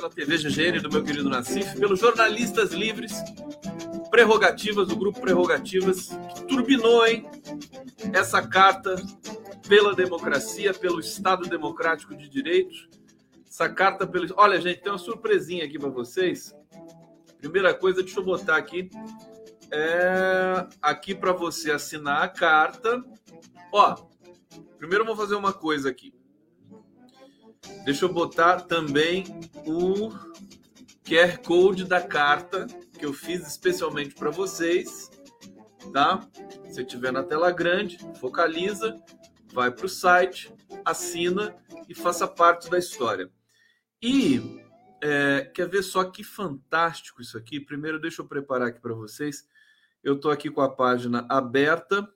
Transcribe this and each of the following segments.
pela TV GGN do meu querido Nassif, pelos jornalistas livres, prerrogativas, do grupo Prerrogativas, que turbinou, hein? Essa carta pela democracia, pelo Estado Democrático de Direito. Essa carta pelo. Olha, gente, tem uma surpresinha aqui para vocês. Primeira coisa, deixa eu botar aqui. É... Aqui para você assinar a carta. Ó, primeiro eu vou fazer uma coisa aqui. Deixa eu botar também o QR Code da carta que eu fiz especialmente para vocês, tá? Se tiver na tela grande, focaliza, vai para o site, assina e faça parte da história. E é, quer ver só que fantástico isso aqui? Primeiro, deixa eu preparar aqui para vocês. Eu estou aqui com a página aberta.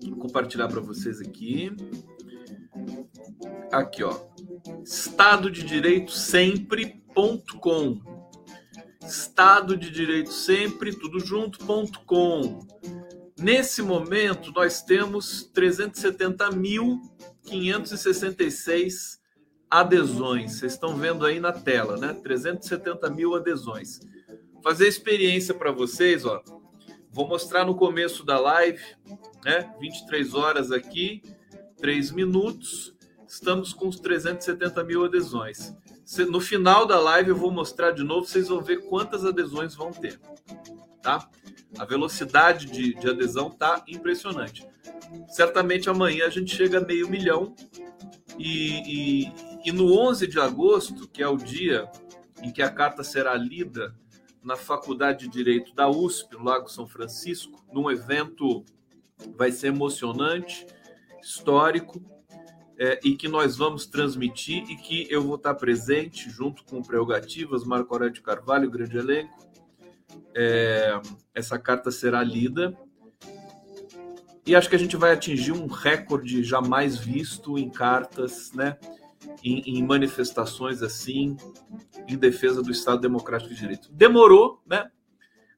Vou compartilhar para vocês aqui. Aqui, ó. Estado de Direito sempre.com. Estado de Direito sempre, tudo junto.com. Nesse momento, nós temos 370.566 adesões. Vocês estão vendo aí na tela, né? 370 mil adesões. Fazer experiência para vocês, ó. Vou mostrar no começo da live, né? 23 horas aqui, 3 minutos. Estamos com os 370 mil adesões. No final da live eu vou mostrar de novo, vocês vão ver quantas adesões vão ter, tá? A velocidade de, de adesão tá impressionante. Certamente amanhã a gente chega a meio milhão e, e, e no 11 de agosto, que é o dia em que a carta será lida na Faculdade de Direito da USP, no Lago São Francisco, num evento vai ser emocionante, histórico, é, e que nós vamos transmitir e que eu vou estar presente junto com Prerrogativas, Marco Aurélio Carvalho, grande elenco. É, essa carta será lida e acho que a gente vai atingir um recorde jamais visto em cartas, né? Em, em, manifestações assim, em defesa do Estado Democrático de Direito. Demorou, né?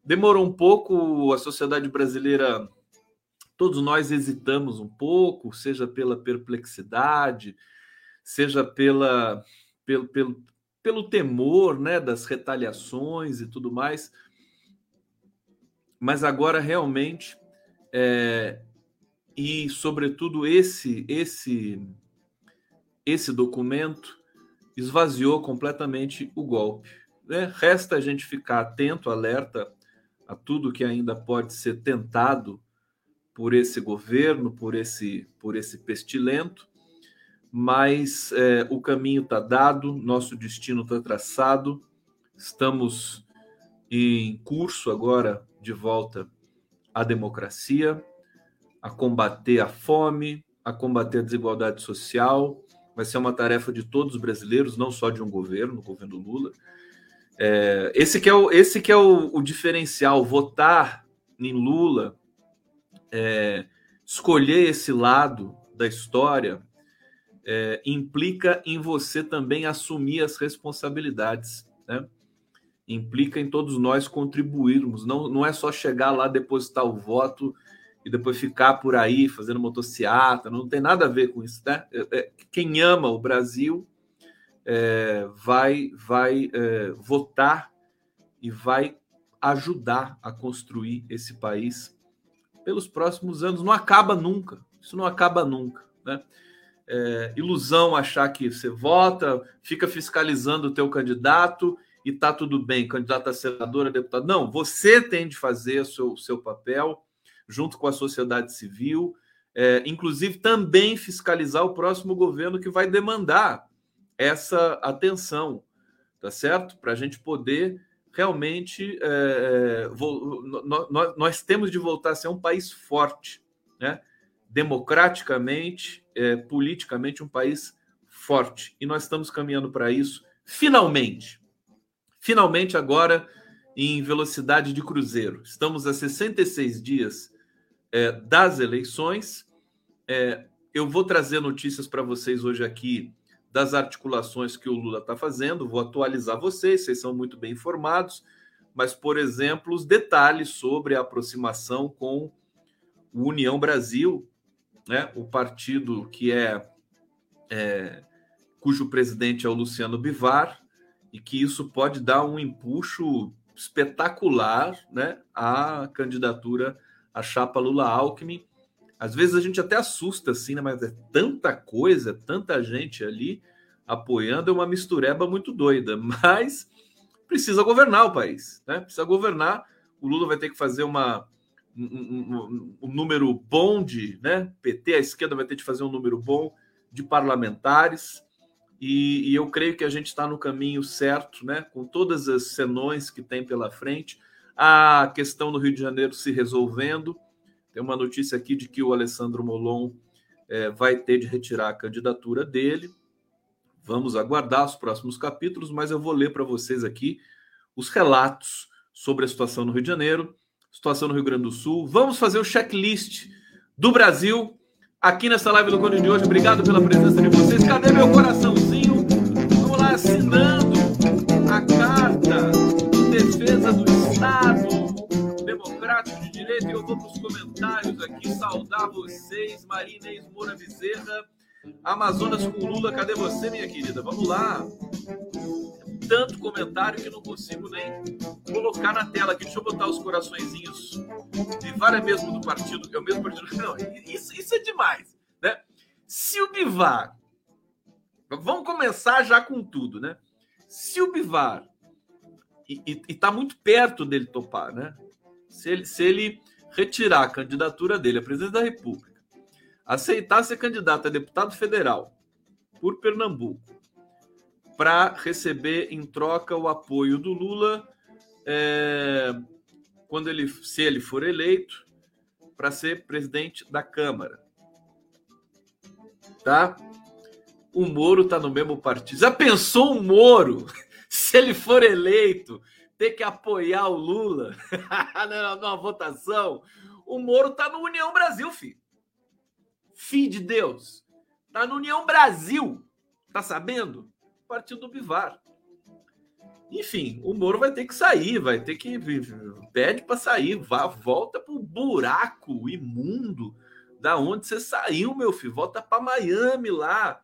Demorou um pouco, a sociedade brasileira Todos nós hesitamos um pouco, seja pela perplexidade, seja pela, pelo, pelo, pelo temor né, das retaliações e tudo mais. Mas agora realmente, é, e sobretudo esse, esse, esse documento esvaziou completamente o golpe. Né? Resta a gente ficar atento, alerta a tudo que ainda pode ser tentado por esse governo, por esse, por esse pestilento, mas é, o caminho está dado, nosso destino está traçado, estamos em curso agora de volta à democracia, a combater a fome, a combater a desigualdade social. Vai ser uma tarefa de todos os brasileiros, não só de um governo, o governo Lula. É, esse que é, o, esse que é o, o diferencial, votar em Lula é, escolher esse lado da história é, implica em você também assumir as responsabilidades, né? Implica em todos nós contribuirmos. Não, não é só chegar lá, depositar o voto e depois ficar por aí fazendo motociata. Não tem nada a ver com isso, né? É, é quem ama o Brasil é, vai, vai é, votar e vai ajudar a construir esse país pelos próximos anos. Não acaba nunca. Isso não acaba nunca. Né? É, ilusão achar que você vota, fica fiscalizando o teu candidato e tá tudo bem, candidato a senador, a deputado. Não, você tem de fazer o seu, seu papel junto com a sociedade civil, é, inclusive também fiscalizar o próximo governo que vai demandar essa atenção, tá certo? Para a gente poder realmente é, nós, nós, temos de voltar a ser um país forte, né? democraticamente, é, politicamente, um país forte. E nós estamos caminhando para isso, finalmente. Finalmente, agora em velocidade de cruzeiro. Estamos a 66 dias é, das eleições. É, eu vou trazer notícias para vocês hoje aqui das articulações que o Lula está fazendo, vou atualizar vocês, vocês são muito bem informados, mas, por exemplo, os detalhes sobre a aproximação com o União Brasil, né, o partido que é, é cujo presidente é o Luciano Bivar, e que isso pode dar um empuxo espetacular né, à candidatura à chapa Lula-Alckmin. Às vezes a gente até assusta assim, né, mas é tanta coisa, tanta gente ali apoiando, é uma mistureba muito doida, mas precisa governar o país, né? Precisa governar. O Lula vai ter que fazer uma um, um, um, número bom de, né? PT, a esquerda vai ter que fazer um número bom de parlamentares. E, e eu creio que a gente está no caminho certo, né? Com todas as senões que tem pela frente, a questão no Rio de Janeiro se resolvendo. Tem uma notícia aqui de que o Alessandro Molon é, vai ter de retirar a candidatura dele. Vamos aguardar os próximos capítulos, mas eu vou ler para vocês aqui os relatos sobre a situação no Rio de Janeiro, situação no Rio Grande do Sul. Vamos fazer o checklist do Brasil aqui nessa live do Conde de hoje. Obrigado pela presença de vocês. Cadê meu coraçãozinho? Vou para os comentários aqui saudar vocês, Marinês Moura Bezerra. Amazonas com Lula, cadê você, minha querida? Vamos lá. Tanto comentário que não consigo nem colocar na tela aqui. Deixa eu botar os coraçõezinhos. Bivar é mesmo do partido, é o mesmo partido. Não, isso, isso é demais, né? Se o Bivar. Vamos começar já com tudo, né? Se o Bivar. E, está muito perto dele topar, né? Se ele, se ele retirar a candidatura dele à presidência da República aceitar ser candidato a deputado federal por Pernambuco para receber em troca o apoio do Lula é, quando ele, se ele for eleito, para ser presidente da Câmara. Tá? O Moro está no mesmo partido. Já pensou um Moro, se ele for eleito, ter que apoiar o Lula numa votação? O Moro está no União Brasil, filho. Filho de Deus. Tá no União Brasil. Tá sabendo? Partido do Bivar. Enfim, o Moro vai ter que sair, vai ter que. Pede para sair, vá, volta pro buraco imundo da onde você saiu, meu filho. Volta para Miami lá.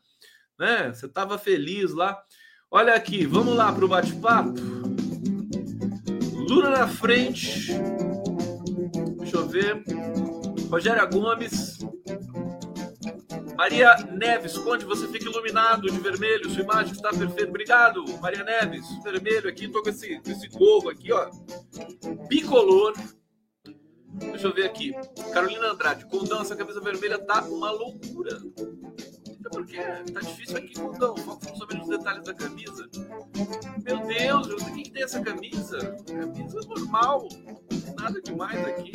Né? Você tava feliz lá. Olha aqui, vamos lá pro bate-papo. Lula na frente. Deixa eu ver. Rogério Gomes Maria Neves, Conde, você fica iluminado de vermelho, sua imagem está perfeita. Obrigado, Maria Neves. Vermelho aqui, tô com esse, com esse gorro aqui, ó. Bicolor. Deixa eu ver aqui. Carolina Andrade, Condão, essa camisa vermelha tá uma loucura. Porque tá difícil aqui, Condão. Vamos saber os detalhes da camisa. Meu Deus, o que, que tem essa camisa? Camisa normal. Nada demais aqui.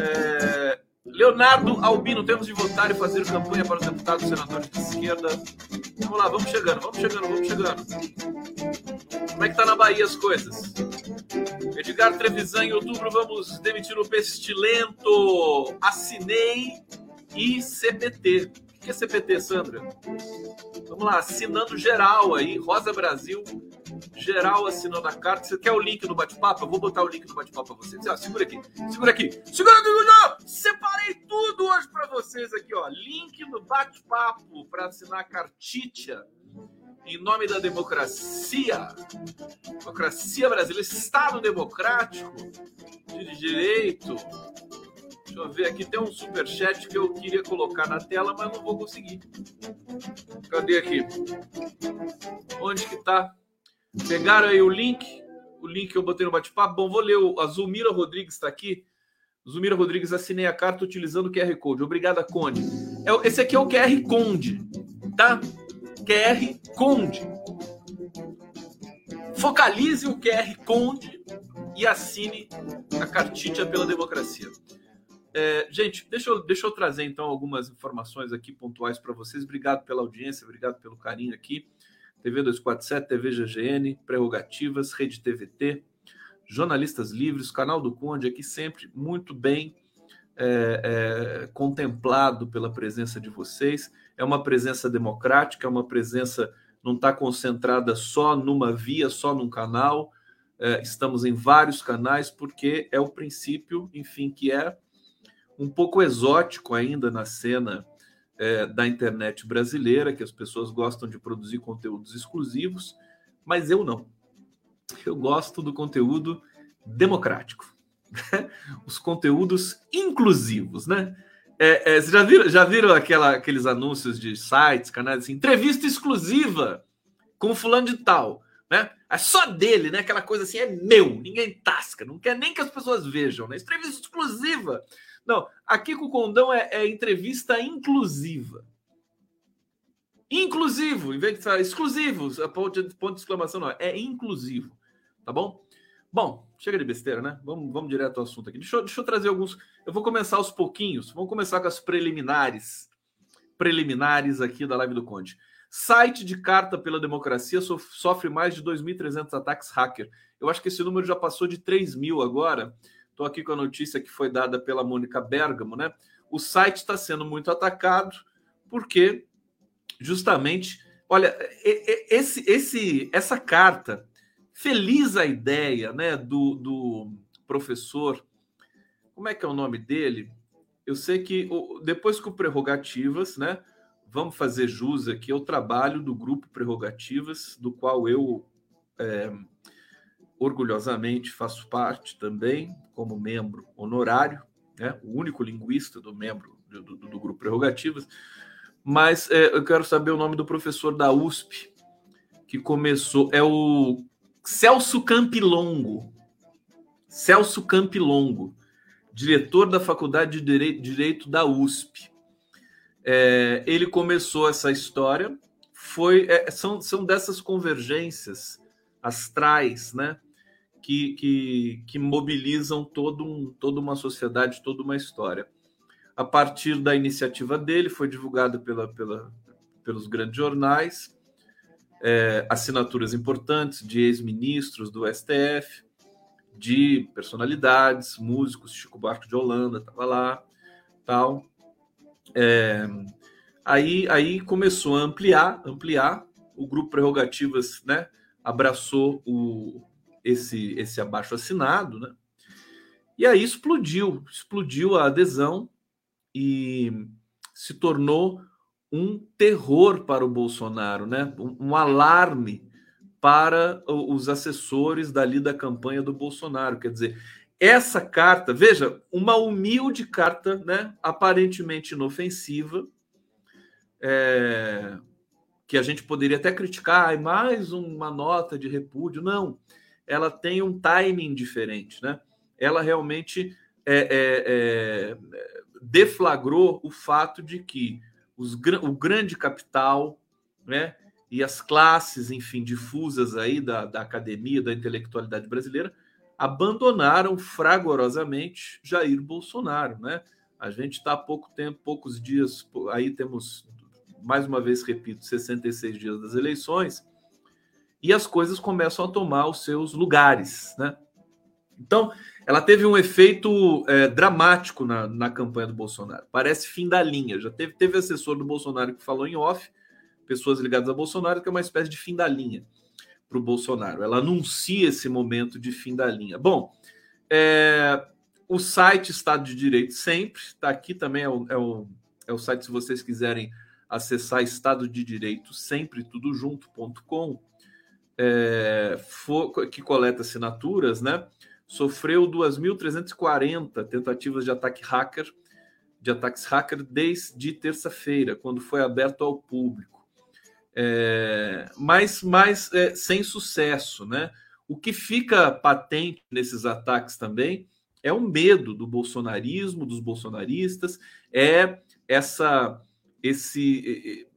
É. Leonardo Albino, temos de votar e fazer campanha para os deputados e senadores de esquerda. Vamos lá, vamos chegando, vamos chegando, vamos chegando. Como é que tá na Bahia as coisas? Edgar Trevisan, em outubro vamos demitir o Pestilento. Assinei e CPT. Sandra? Vamos lá, assinando geral aí, Rosa Brasil, geral assinando a carta. Você quer o link no bate-papo? Eu vou botar o link no bate-papo para vocês. Ó, segura aqui, segura aqui, segura aqui! Separei tudo hoje para vocês aqui, ó. Link no bate-papo para assinar a cartitia em nome da democracia. Democracia brasileira, Estado democrático, de direito. Deixa eu ver aqui, tem um super chat que eu queria colocar na tela, mas não vou conseguir. Cadê aqui? Onde que tá? Pegaram aí o link, o link que eu botei no bate-papo. Bom, vou ler. O, a Zulmira Rodrigues está aqui. Zulmira Rodrigues, assinei a carta utilizando o QR Code. Obrigada, Conde. É, esse aqui é o QR Conde, tá? QR Conde. Focalize o QR Conde e assine a cartinha pela democracia. É, gente, deixa eu, deixa eu trazer então algumas informações aqui pontuais para vocês. Obrigado pela audiência, obrigado pelo carinho aqui. TV 247, TV GGN, Prerrogativas, Rede TVT, jornalistas livres, canal do Conde aqui sempre muito bem é, é, contemplado pela presença de vocês. É uma presença democrática, é uma presença não está concentrada só numa via, só num canal. É, estamos em vários canais porque é o princípio, enfim, que é um pouco exótico ainda na cena é, da internet brasileira, que as pessoas gostam de produzir conteúdos exclusivos, mas eu não. Eu gosto do conteúdo democrático. Os conteúdos inclusivos, né? É, é, vocês já viram, já viram aquela, aqueles anúncios de sites, canais assim, entrevista exclusiva com fulano de tal, né? É só dele, né? Aquela coisa assim, é meu, ninguém tasca, não quer nem que as pessoas vejam, né? Entrevista exclusiva. Não, aqui com o Condão é, é entrevista inclusiva. Inclusivo, em vez de falar exclusivo, ponto de, ponto de exclamação, não, é inclusivo, tá bom? Bom, chega de besteira, né? Vamos, vamos direto ao assunto aqui. Deixa eu, deixa eu trazer alguns. Eu vou começar aos pouquinhos. Vamos começar com as preliminares. Preliminares aqui da live do Conde. Site de carta pela democracia sofre mais de 2.300 ataques hacker. Eu acho que esse número já passou de 3 mil agora. Estou aqui com a notícia que foi dada pela Mônica Bergamo, né? O site está sendo muito atacado porque justamente, olha, esse, esse, essa carta feliz a ideia né, do, do professor. Como é que é o nome dele? Eu sei que depois o Prerrogativas, né? Vamos fazer jus aqui ao trabalho do grupo Prerrogativas, do qual eu é, orgulhosamente faço parte também, como membro honorário, né, o único linguista do membro do, do, do grupo Prerrogativas. Mas é, eu quero saber o nome do professor da USP, que começou. É o Celso Campilongo. Celso Campilongo, diretor da Faculdade de Direito, da USP. É, ele começou essa história, foi é, são, são dessas convergências astrais, né? Que, que, que mobilizam todo um, toda uma sociedade, toda uma história. A partir da iniciativa dele, foi divulgada pela, pela, pelos grandes jornais, é, assinaturas importantes de ex-ministros do STF, de personalidades, músicos, Chico Buarque de Holanda estava lá, tal. É, aí, aí começou a ampliar, ampliar. O grupo Prerrogativas, né, abraçou o, esse esse abaixo assinado, né? E aí explodiu, explodiu a adesão e se tornou um terror para o Bolsonaro, né? um, um alarme para os assessores dali da campanha do Bolsonaro. Quer dizer, essa carta, veja, uma humilde carta, né, aparentemente inofensiva, é, que a gente poderia até criticar, mais uma nota de repúdio. Não, ela tem um timing diferente, né? Ela realmente é, é, é deflagrou o fato de que os, o grande capital, né? E as classes, enfim, difusas aí da, da academia, da intelectualidade brasileira, abandonaram fragorosamente Jair Bolsonaro, né? A gente está há pouco tempo, poucos dias, aí temos, mais uma vez repito, 66 dias das eleições, e as coisas começam a tomar os seus lugares, né? Então, ela teve um efeito é, dramático na, na campanha do Bolsonaro. Parece fim da linha. Já teve, teve assessor do Bolsonaro que falou em off, pessoas ligadas a Bolsonaro, que é uma espécie de fim da linha para o Bolsonaro. Ela anuncia esse momento de fim da linha. Bom, é, o site Estado de Direito sempre está aqui também, é o, é, o, é o site, se vocês quiserem acessar Estado de Direito, sempre tudo junto.com, é, que coleta assinaturas, né? sofreu 2.340 tentativas de ataque hacker, de ataques hacker desde terça-feira, quando foi aberto ao público. É, mas mas é, sem sucesso, né? O que fica patente nesses ataques também é o medo do bolsonarismo, dos bolsonaristas, é essa esse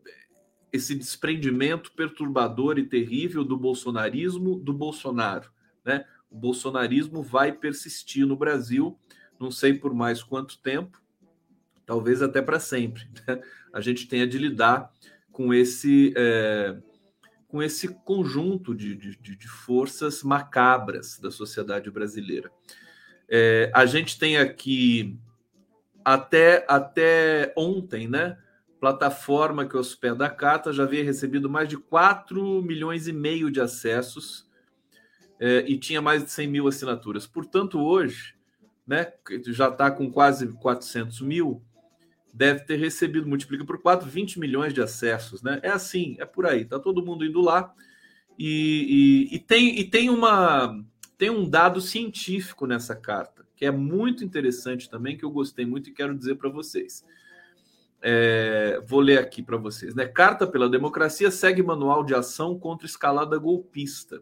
esse desprendimento perturbador e terrível do bolsonarismo do Bolsonaro, né? o bolsonarismo vai persistir no Brasil, não sei por mais quanto tempo, talvez até para sempre. Né? A gente tenha de lidar com esse, é, com esse conjunto de, de, de forças macabras da sociedade brasileira. É, a gente tem aqui até, até ontem, né? Plataforma que hospeda a carta já havia recebido mais de 4 milhões e meio de acessos é, e tinha mais de 100 mil assinaturas. Portanto, hoje, né, já está com quase 400 mil, deve ter recebido, multiplica por 4, 20 milhões de acessos, né? É assim, é por aí, tá todo mundo indo lá e, e, e, tem, e tem, uma, tem um dado científico nessa carta, que é muito interessante também, que eu gostei muito e quero dizer para vocês. É, vou ler aqui para vocês. Né? Carta pela Democracia segue manual de ação contra escalada golpista.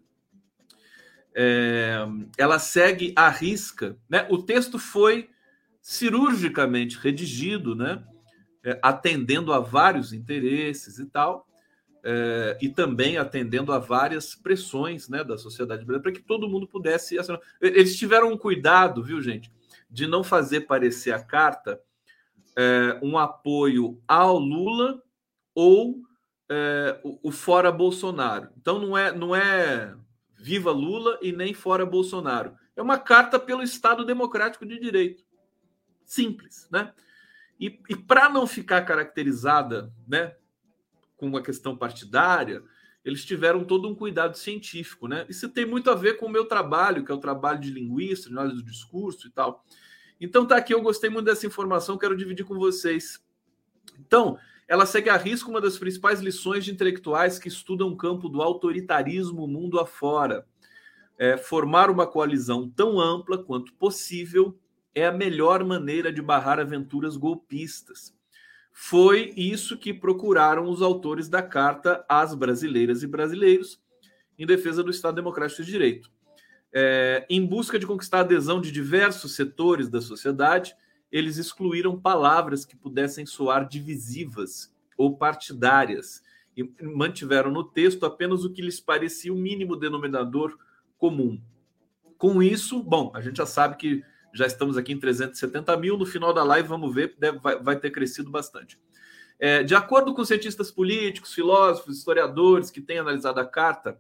É, ela segue a risca. Né? O texto foi cirurgicamente redigido, né? É, atendendo a vários interesses e tal, é, e também atendendo a várias pressões né, da sociedade brasileira, para que todo mundo pudesse assinar. Eles tiveram um cuidado, viu, gente, de não fazer parecer a carta é, um apoio ao Lula ou é, o, o, fora Bolsonaro. Então não é, não é viva Lula e nem fora Bolsonaro. É uma carta pelo Estado Democrático de Direito simples, né? E, e para não ficar caracterizada, né, com uma questão partidária, eles tiveram todo um cuidado científico, né? Isso tem muito a ver com o meu trabalho, que é o trabalho de linguista, análise do discurso e tal. Então tá aqui, eu gostei muito dessa informação, quero dividir com vocês. Então, ela segue a risco uma das principais lições de intelectuais que estudam o campo do autoritarismo mundo afora. É, formar uma coalizão tão ampla quanto possível é a melhor maneira de barrar aventuras golpistas. Foi isso que procuraram os autores da carta às brasileiras e brasileiros em defesa do Estado Democrático de Direito. É, em busca de conquistar a adesão de diversos setores da sociedade, eles excluíram palavras que pudessem soar divisivas ou partidárias e mantiveram no texto apenas o que lhes parecia o mínimo denominador comum. Com isso, bom, a gente já sabe que já estamos aqui em 370 mil. No final da live, vamos ver, deve, vai, vai ter crescido bastante. É, de acordo com cientistas políticos, filósofos, historiadores que têm analisado a carta,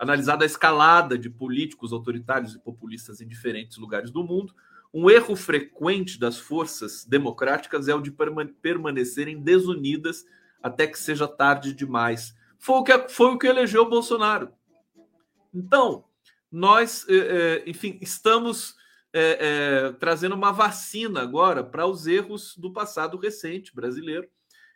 analisado a escalada de políticos autoritários e populistas em diferentes lugares do mundo, um erro frequente das forças democráticas é o de permanecerem desunidas até que seja tarde demais. Foi o que, foi o que elegeu Bolsonaro. Então, nós, é, é, enfim, estamos é, é, trazendo uma vacina agora para os erros do passado recente brasileiro.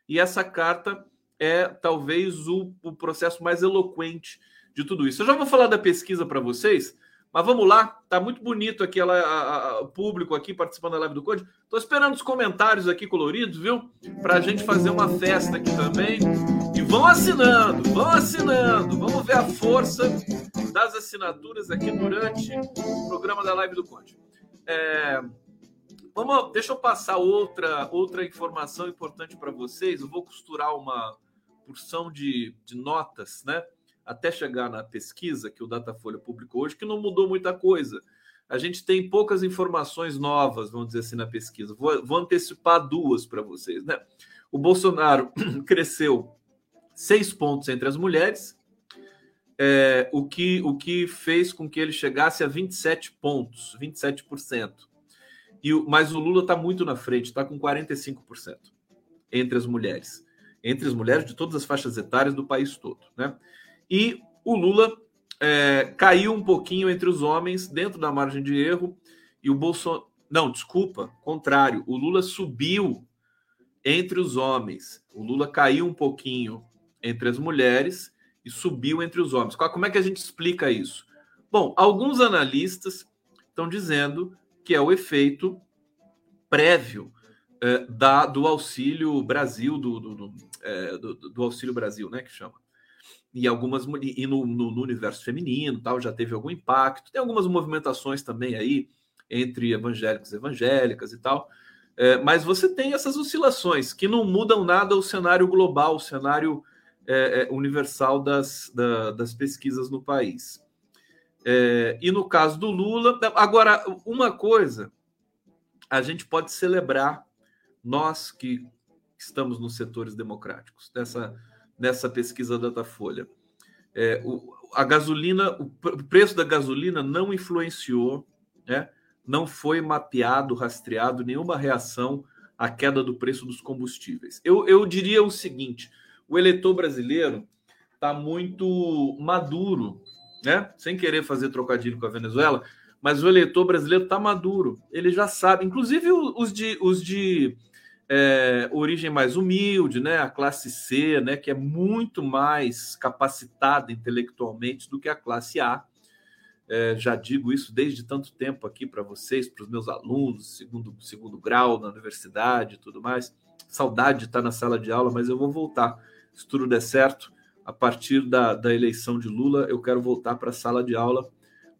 E essa carta é talvez o, o processo mais eloquente de tudo isso. Eu já vou falar da pesquisa para vocês, mas vamos lá. Tá muito bonito aqui ela, a, a, o público aqui participando da live do Code. Estou esperando os comentários aqui coloridos, viu? Para a gente fazer uma festa aqui também. E vão assinando, vão assinando. Vamos ver a força das assinaturas aqui durante o programa da live do Conde. É, vamos, deixa eu passar outra, outra informação importante para vocês. Eu vou costurar uma porção de, de notas, né? Até chegar na pesquisa que o Datafolha publicou hoje, que não mudou muita coisa. A gente tem poucas informações novas, vamos dizer assim, na pesquisa. Vou, vou antecipar duas para vocês, né? O Bolsonaro cresceu seis pontos entre as mulheres é, o, que, o que fez com que ele chegasse a 27 pontos, 27%. E mas o Lula está muito na frente, está com 45% entre as mulheres. Entre as mulheres de todas as faixas etárias do país todo. Né? E o Lula é, caiu um pouquinho entre os homens, dentro da margem de erro, e o Bolsonaro. Não, desculpa, contrário. O Lula subiu entre os homens. O Lula caiu um pouquinho entre as mulheres e subiu entre os homens. Como é que a gente explica isso? Bom, alguns analistas estão dizendo que é o efeito prévio é, da, do Auxílio Brasil, do, do, do, é, do, do Auxílio Brasil, né, que chama. E algumas e no, no, no, universo feminino, tal, já teve algum impacto. Tem algumas movimentações também aí entre evangélicos e evangélicas e tal. É, mas você tem essas oscilações que não mudam nada o cenário global, o cenário é, é, universal das, da, das pesquisas no país. É, e no caso do Lula, agora, uma coisa a gente pode celebrar, nós que estamos nos setores democráticos, nessa, nessa pesquisa Datafolha. É, o, a gasolina, o preço da gasolina não influenciou, né? não foi mapeado, rastreado nenhuma reação à queda do preço dos combustíveis. Eu, eu diria o seguinte: o eleitor brasileiro está muito maduro, né? Sem querer fazer trocadilho com a Venezuela, mas o eleitor brasileiro está maduro. Ele já sabe, inclusive os de, os de é, origem mais humilde, né? A classe C, né? Que é muito mais capacitada intelectualmente do que a classe A. É, já digo isso desde tanto tempo aqui para vocês, para os meus alunos, segundo, segundo grau na universidade e tudo mais. Saudade de estar na sala de aula, mas eu vou voltar. Se tudo der certo, a partir da, da eleição de Lula, eu quero voltar para a sala de aula,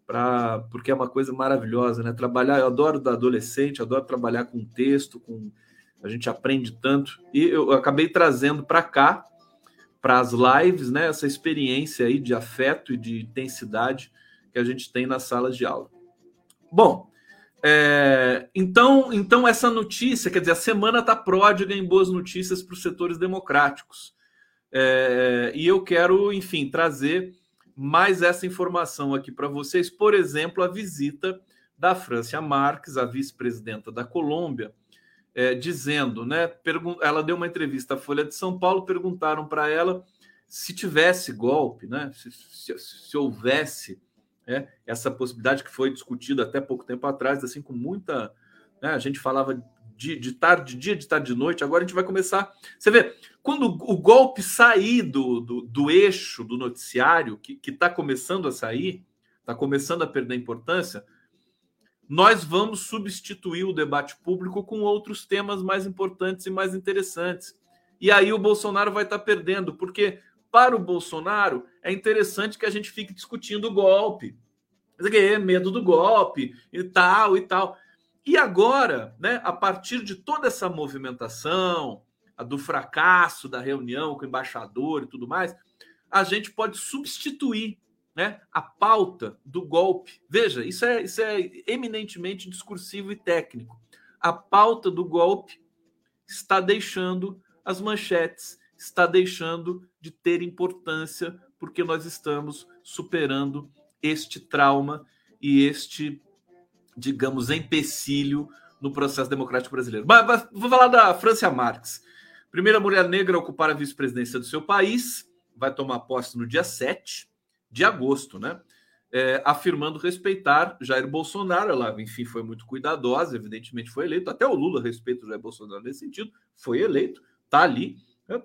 pra, porque é uma coisa maravilhosa, né? Trabalhar, eu adoro da adolescente, adoro trabalhar com texto, com a gente aprende tanto. E eu acabei trazendo para cá, para as lives, né, essa experiência aí de afeto e de intensidade que a gente tem nas salas de aula. Bom, é, então, então essa notícia, quer dizer, a semana está pródiga em boas notícias para os setores democráticos. É, e eu quero, enfim, trazer mais essa informação aqui para vocês. Por exemplo, a visita da Francia Marques, a vice-presidenta da Colômbia, é, dizendo, né? Ela deu uma entrevista à Folha de São Paulo, perguntaram para ela se tivesse golpe, né? Se, se, se houvesse né, essa possibilidade que foi discutida até pouco tempo atrás, assim, com muita. Né, a gente falava de, de tarde, de dia, de tarde, de noite. Agora a gente vai começar. Você vê, quando o golpe sair do, do, do eixo do noticiário, que está começando a sair, está começando a perder importância, nós vamos substituir o debate público com outros temas mais importantes e mais interessantes. E aí o Bolsonaro vai estar perdendo, porque para o Bolsonaro é interessante que a gente fique discutindo o golpe. É medo do golpe e tal e tal. E agora, né, a partir de toda essa movimentação, do fracasso da reunião com o embaixador e tudo mais, a gente pode substituir né, a pauta do golpe. Veja, isso é, isso é eminentemente discursivo e técnico. A pauta do golpe está deixando as manchetes, está deixando de ter importância, porque nós estamos superando este trauma e este, digamos, empecilho no processo democrático brasileiro. Mas, mas vou falar da Francia Marques. Primeira mulher negra a ocupar a vice-presidência do seu país, vai tomar posse no dia 7 de agosto, né? É, afirmando respeitar Jair Bolsonaro. Ela, enfim, foi muito cuidadosa, evidentemente foi eleito. Até o Lula respeita o Jair Bolsonaro nesse sentido, foi eleito, tá ali.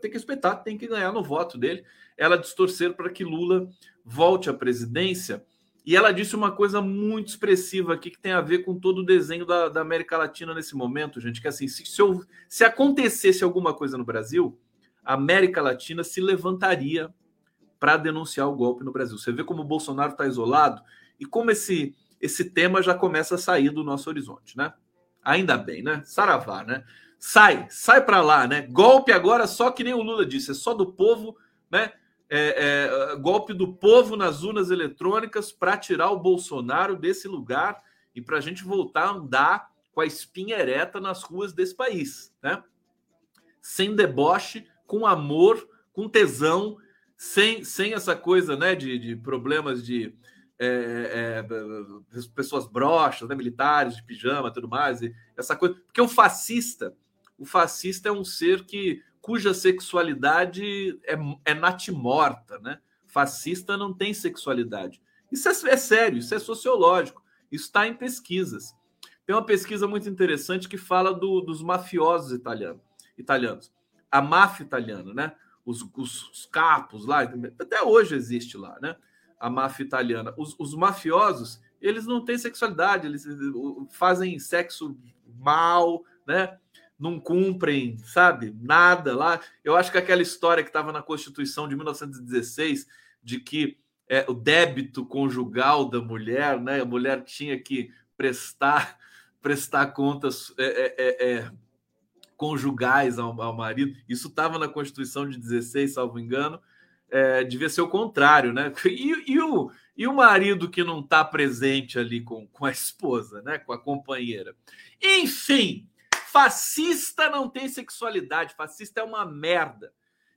Tem que respeitar, tem que ganhar no voto dele. Ela distorcer para que Lula volte à presidência. E ela disse uma coisa muito expressiva aqui que tem a ver com todo o desenho da, da América Latina nesse momento, gente. Que assim, se, se, eu, se acontecesse alguma coisa no Brasil, a América Latina se levantaria para denunciar o golpe no Brasil. Você vê como o Bolsonaro está isolado e como esse, esse tema já começa a sair do nosso horizonte, né? Ainda bem, né? Saravá, né? Sai, sai para lá, né? Golpe agora só que nem o Lula disse, é só do povo, né? É, é, golpe do povo nas urnas eletrônicas para tirar o Bolsonaro desse lugar e para a gente voltar a andar com a espinha ereta nas ruas desse país, né? Sem deboche, com amor, com tesão sem, sem essa coisa né, de, de problemas de é, é, pessoas brochas, né, militares de pijama, tudo mais, essa coisa. Porque o fascista, o fascista é um ser que cuja sexualidade é, é natimorta, né? Fascista não tem sexualidade. Isso é, é sério, isso é sociológico, isso está em pesquisas. Tem uma pesquisa muito interessante que fala do, dos mafiosos italianos, italianos, a máfia italiana, né? Os, os, os capos lá, até hoje existe lá, né? A máfia italiana. Os, os mafiosos, eles não têm sexualidade, eles fazem sexo mal, né? Não cumprem, sabe, nada lá. Eu acho que aquela história que estava na Constituição de 1916 de que é, o débito conjugal da mulher, né? A mulher tinha que prestar prestar contas é, é, é, é conjugais ao, ao marido. Isso estava na Constituição de 16, salvo engano. É, devia ser o contrário, né? E, e, o, e o marido que não está presente ali com, com a esposa, né? Com a companheira. Enfim, fascista não tem sexualidade, fascista é uma merda.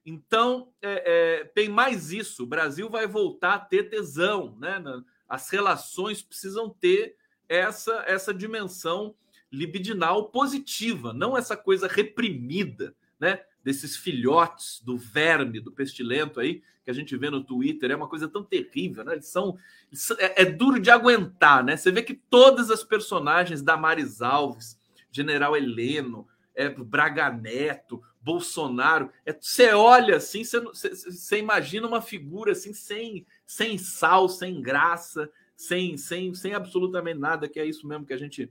Então, é, é, tem mais isso. O Brasil vai voltar a ter tesão, né? As relações precisam ter essa, essa dimensão libidinal positiva, não essa coisa reprimida, né? Desses filhotes do verme, do pestilento aí, que a gente vê no Twitter, é uma coisa tão terrível, né? Eles são. é, é, duro de aguentar, né? Você vê que todas as personagens da Maris Alves, General Heleno, é, Braga Neto, Bolsonaro. É, você olha assim, você, você, imagina uma figura assim, sem, sem sal, sem graça, sem, sem, sem absolutamente nada, que é isso mesmo que a gente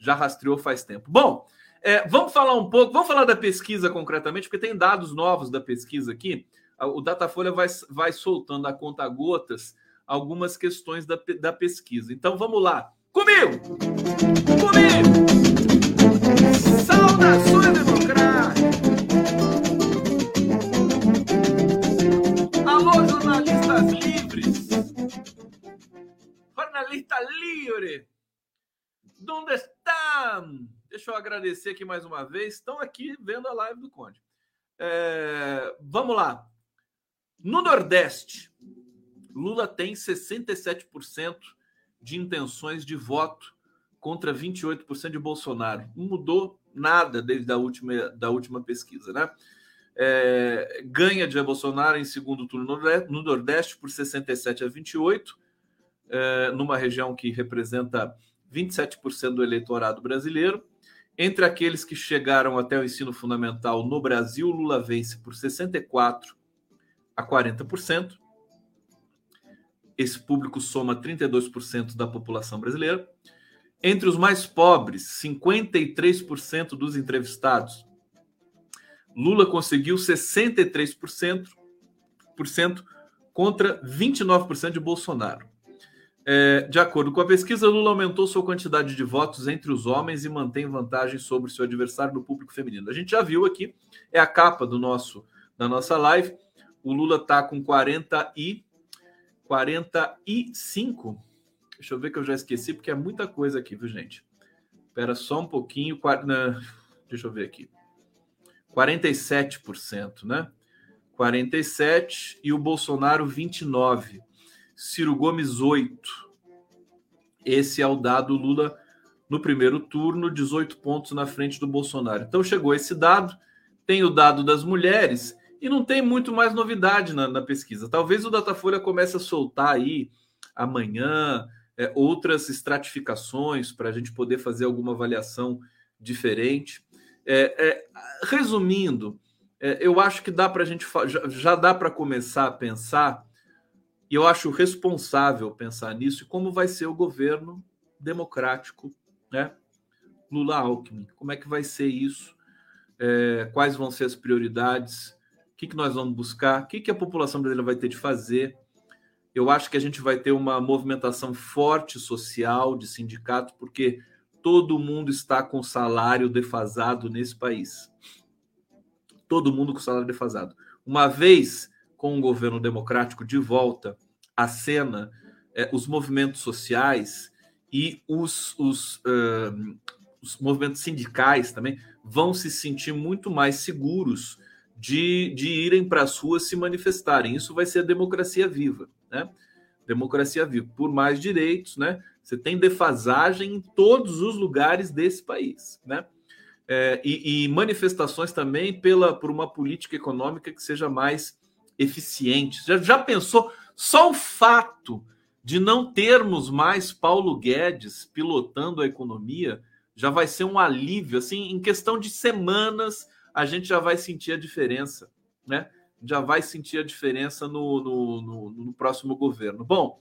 já rastreou faz tempo. Bom, é, vamos falar um pouco, vamos falar da pesquisa concretamente, porque tem dados novos da pesquisa aqui. O Datafolha vai, vai soltando a conta gotas algumas questões da, da pesquisa. Então vamos lá. Comigo! Comigo! Saudações democráticas! Alô, jornalistas livres! Jornalista livre! Onde estão? Deixa eu agradecer aqui mais uma vez. Estão aqui vendo a live do Conde. É, vamos lá. No Nordeste, Lula tem 67% de intenções de voto contra 28% de Bolsonaro. Não mudou nada desde a última, da última pesquisa, né? É, ganha de Bolsonaro em segundo turno no Nordeste por 67 a 28, é, numa região que representa 27% do eleitorado brasileiro. Entre aqueles que chegaram até o ensino fundamental no Brasil, Lula vence por 64 a 40%. Esse público soma 32% da população brasileira. Entre os mais pobres, 53% dos entrevistados, Lula conseguiu 63% contra 29% de Bolsonaro. É, de acordo com a pesquisa, Lula aumentou sua quantidade de votos entre os homens e mantém vantagem sobre seu adversário no público feminino. A gente já viu aqui, é a capa do nosso da nossa live. O Lula está com 40 e 45 Deixa eu ver que eu já esqueci, porque é muita coisa aqui, viu, gente? Espera só um pouquinho. Deixa eu ver aqui. 47%, né? 47% e o Bolsonaro 29%. Ciro Gomes 8%. Esse é o dado Lula no primeiro turno, 18 pontos na frente do Bolsonaro. Então chegou esse dado, tem o dado das mulheres e não tem muito mais novidade na, na pesquisa. Talvez o Datafolha comece a soltar aí amanhã, é, outras estratificações para a gente poder fazer alguma avaliação diferente. É, é, resumindo, é, eu acho que dá para a gente já, já dá para começar a pensar, e eu acho responsável pensar nisso, como vai ser o governo democrático, né? Lula Alckmin, como é que vai ser isso? É, quais vão ser as prioridades? O que, que nós vamos buscar? O que, que a população brasileira vai ter de fazer? Eu acho que a gente vai ter uma movimentação forte social de sindicatos, porque todo mundo está com salário defasado nesse país. Todo mundo com salário defasado. Uma vez com o governo democrático de volta à cena, é, os movimentos sociais e os, os, uh, os movimentos sindicais também vão se sentir muito mais seguros de, de irem para as ruas se manifestarem. Isso vai ser a democracia viva né? Democracia viva, por mais direitos, né? Você tem defasagem em todos os lugares desse país, né? É, e, e, manifestações também pela por uma política econômica que seja mais eficiente. Já, já pensou só o fato de não termos mais Paulo Guedes pilotando a economia já vai ser um alívio. Assim, em questão de semanas a gente já vai sentir a diferença, né? já vai sentir a diferença no, no, no, no próximo governo. Bom,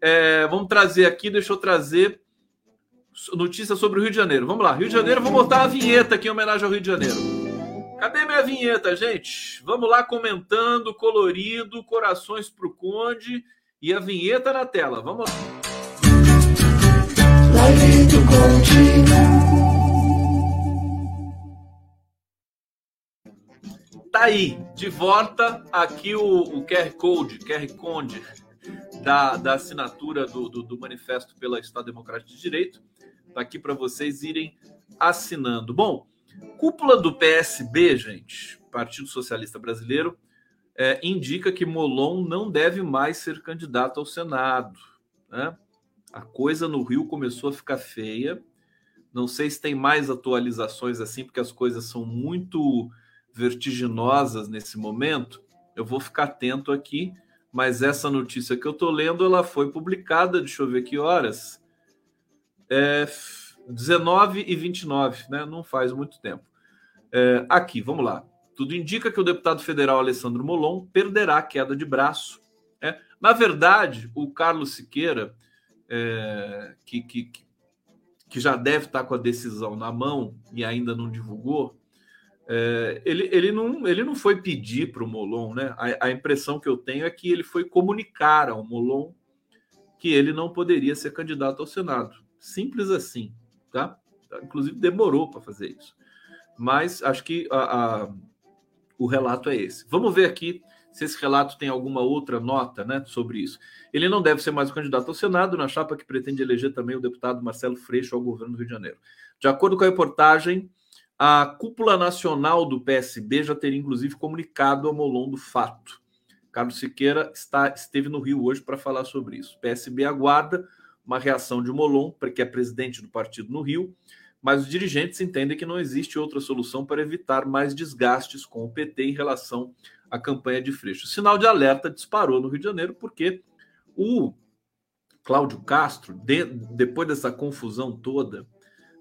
é, vamos trazer aqui, deixa eu trazer notícia sobre o Rio de Janeiro. Vamos lá, Rio de Janeiro, vou botar a vinheta aqui em homenagem ao Rio de Janeiro. Cadê minha vinheta, gente? Vamos lá comentando, colorido, corações pro Conde e a vinheta na tela. Vamos lá. Live do Conde. Tá aí, de volta aqui o, o QR Code, QR Code da, da assinatura do, do, do Manifesto pela Estado Democrático de Direito. Tá aqui para vocês irem assinando. Bom, cúpula do PSB, gente, Partido Socialista Brasileiro, é, indica que Molon não deve mais ser candidato ao Senado. Né? A coisa no Rio começou a ficar feia. Não sei se tem mais atualizações assim, porque as coisas são muito vertiginosas nesse momento. Eu vou ficar atento aqui, mas essa notícia que eu estou lendo, ela foi publicada, deixa eu ver que horas. É 19 e 29, né? Não faz muito tempo. É, aqui, vamos lá. Tudo indica que o deputado federal Alessandro Molon perderá a queda de braço. É. Na verdade, o Carlos Siqueira, é, que, que, que já deve estar com a decisão na mão e ainda não divulgou, é, ele, ele, não, ele não foi pedir para o Molon, né? A, a, impressão que eu tenho é que ele foi comunicar ao Molon que ele não poderia ser candidato ao Senado. Simples assim, tá? Inclusive demorou para fazer isso. Mas acho que a, a, o relato é esse. Vamos ver aqui se esse relato tem alguma outra nota né, sobre isso. Ele não deve ser mais o candidato ao Senado, na chapa que pretende eleger também o deputado Marcelo Freixo ao governo do Rio de Janeiro. De acordo com a reportagem, a cúpula nacional do PSB já teria, inclusive, comunicado ao Molon do fato. Carlos Siqueira está, esteve no Rio hoje para falar sobre isso. PSB aguarda uma reação de Molon, que é presidente do partido no Rio, mas os dirigentes entendem que não existe outra solução para evitar mais desgastes com o PT em relação à campanha de Freixo. O sinal de alerta disparou no Rio de Janeiro porque o Cláudio Castro, de, depois dessa confusão toda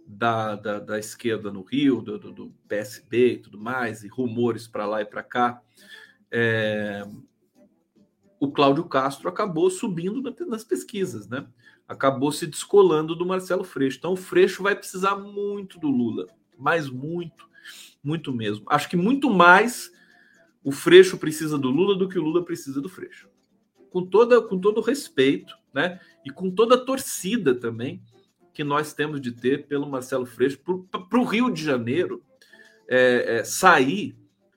da, da, da esquerda no Rio, do, do, do, PSB e tudo mais, e rumores para lá e para cá, é, o Cláudio Castro acabou subindo nas pesquisas, né? Acabou se descolando do Marcelo Freixo. Então o Freixo vai precisar muito do Lula, mas muito, muito mesmo. Acho que muito mais o Freixo precisa do Lula do que o Lula precisa do Freixo. Com toda com todo respeito, né? E com toda a torcida também que nós temos de ter pelo Marcelo Freixo para o Rio de Janeiro é, é, sair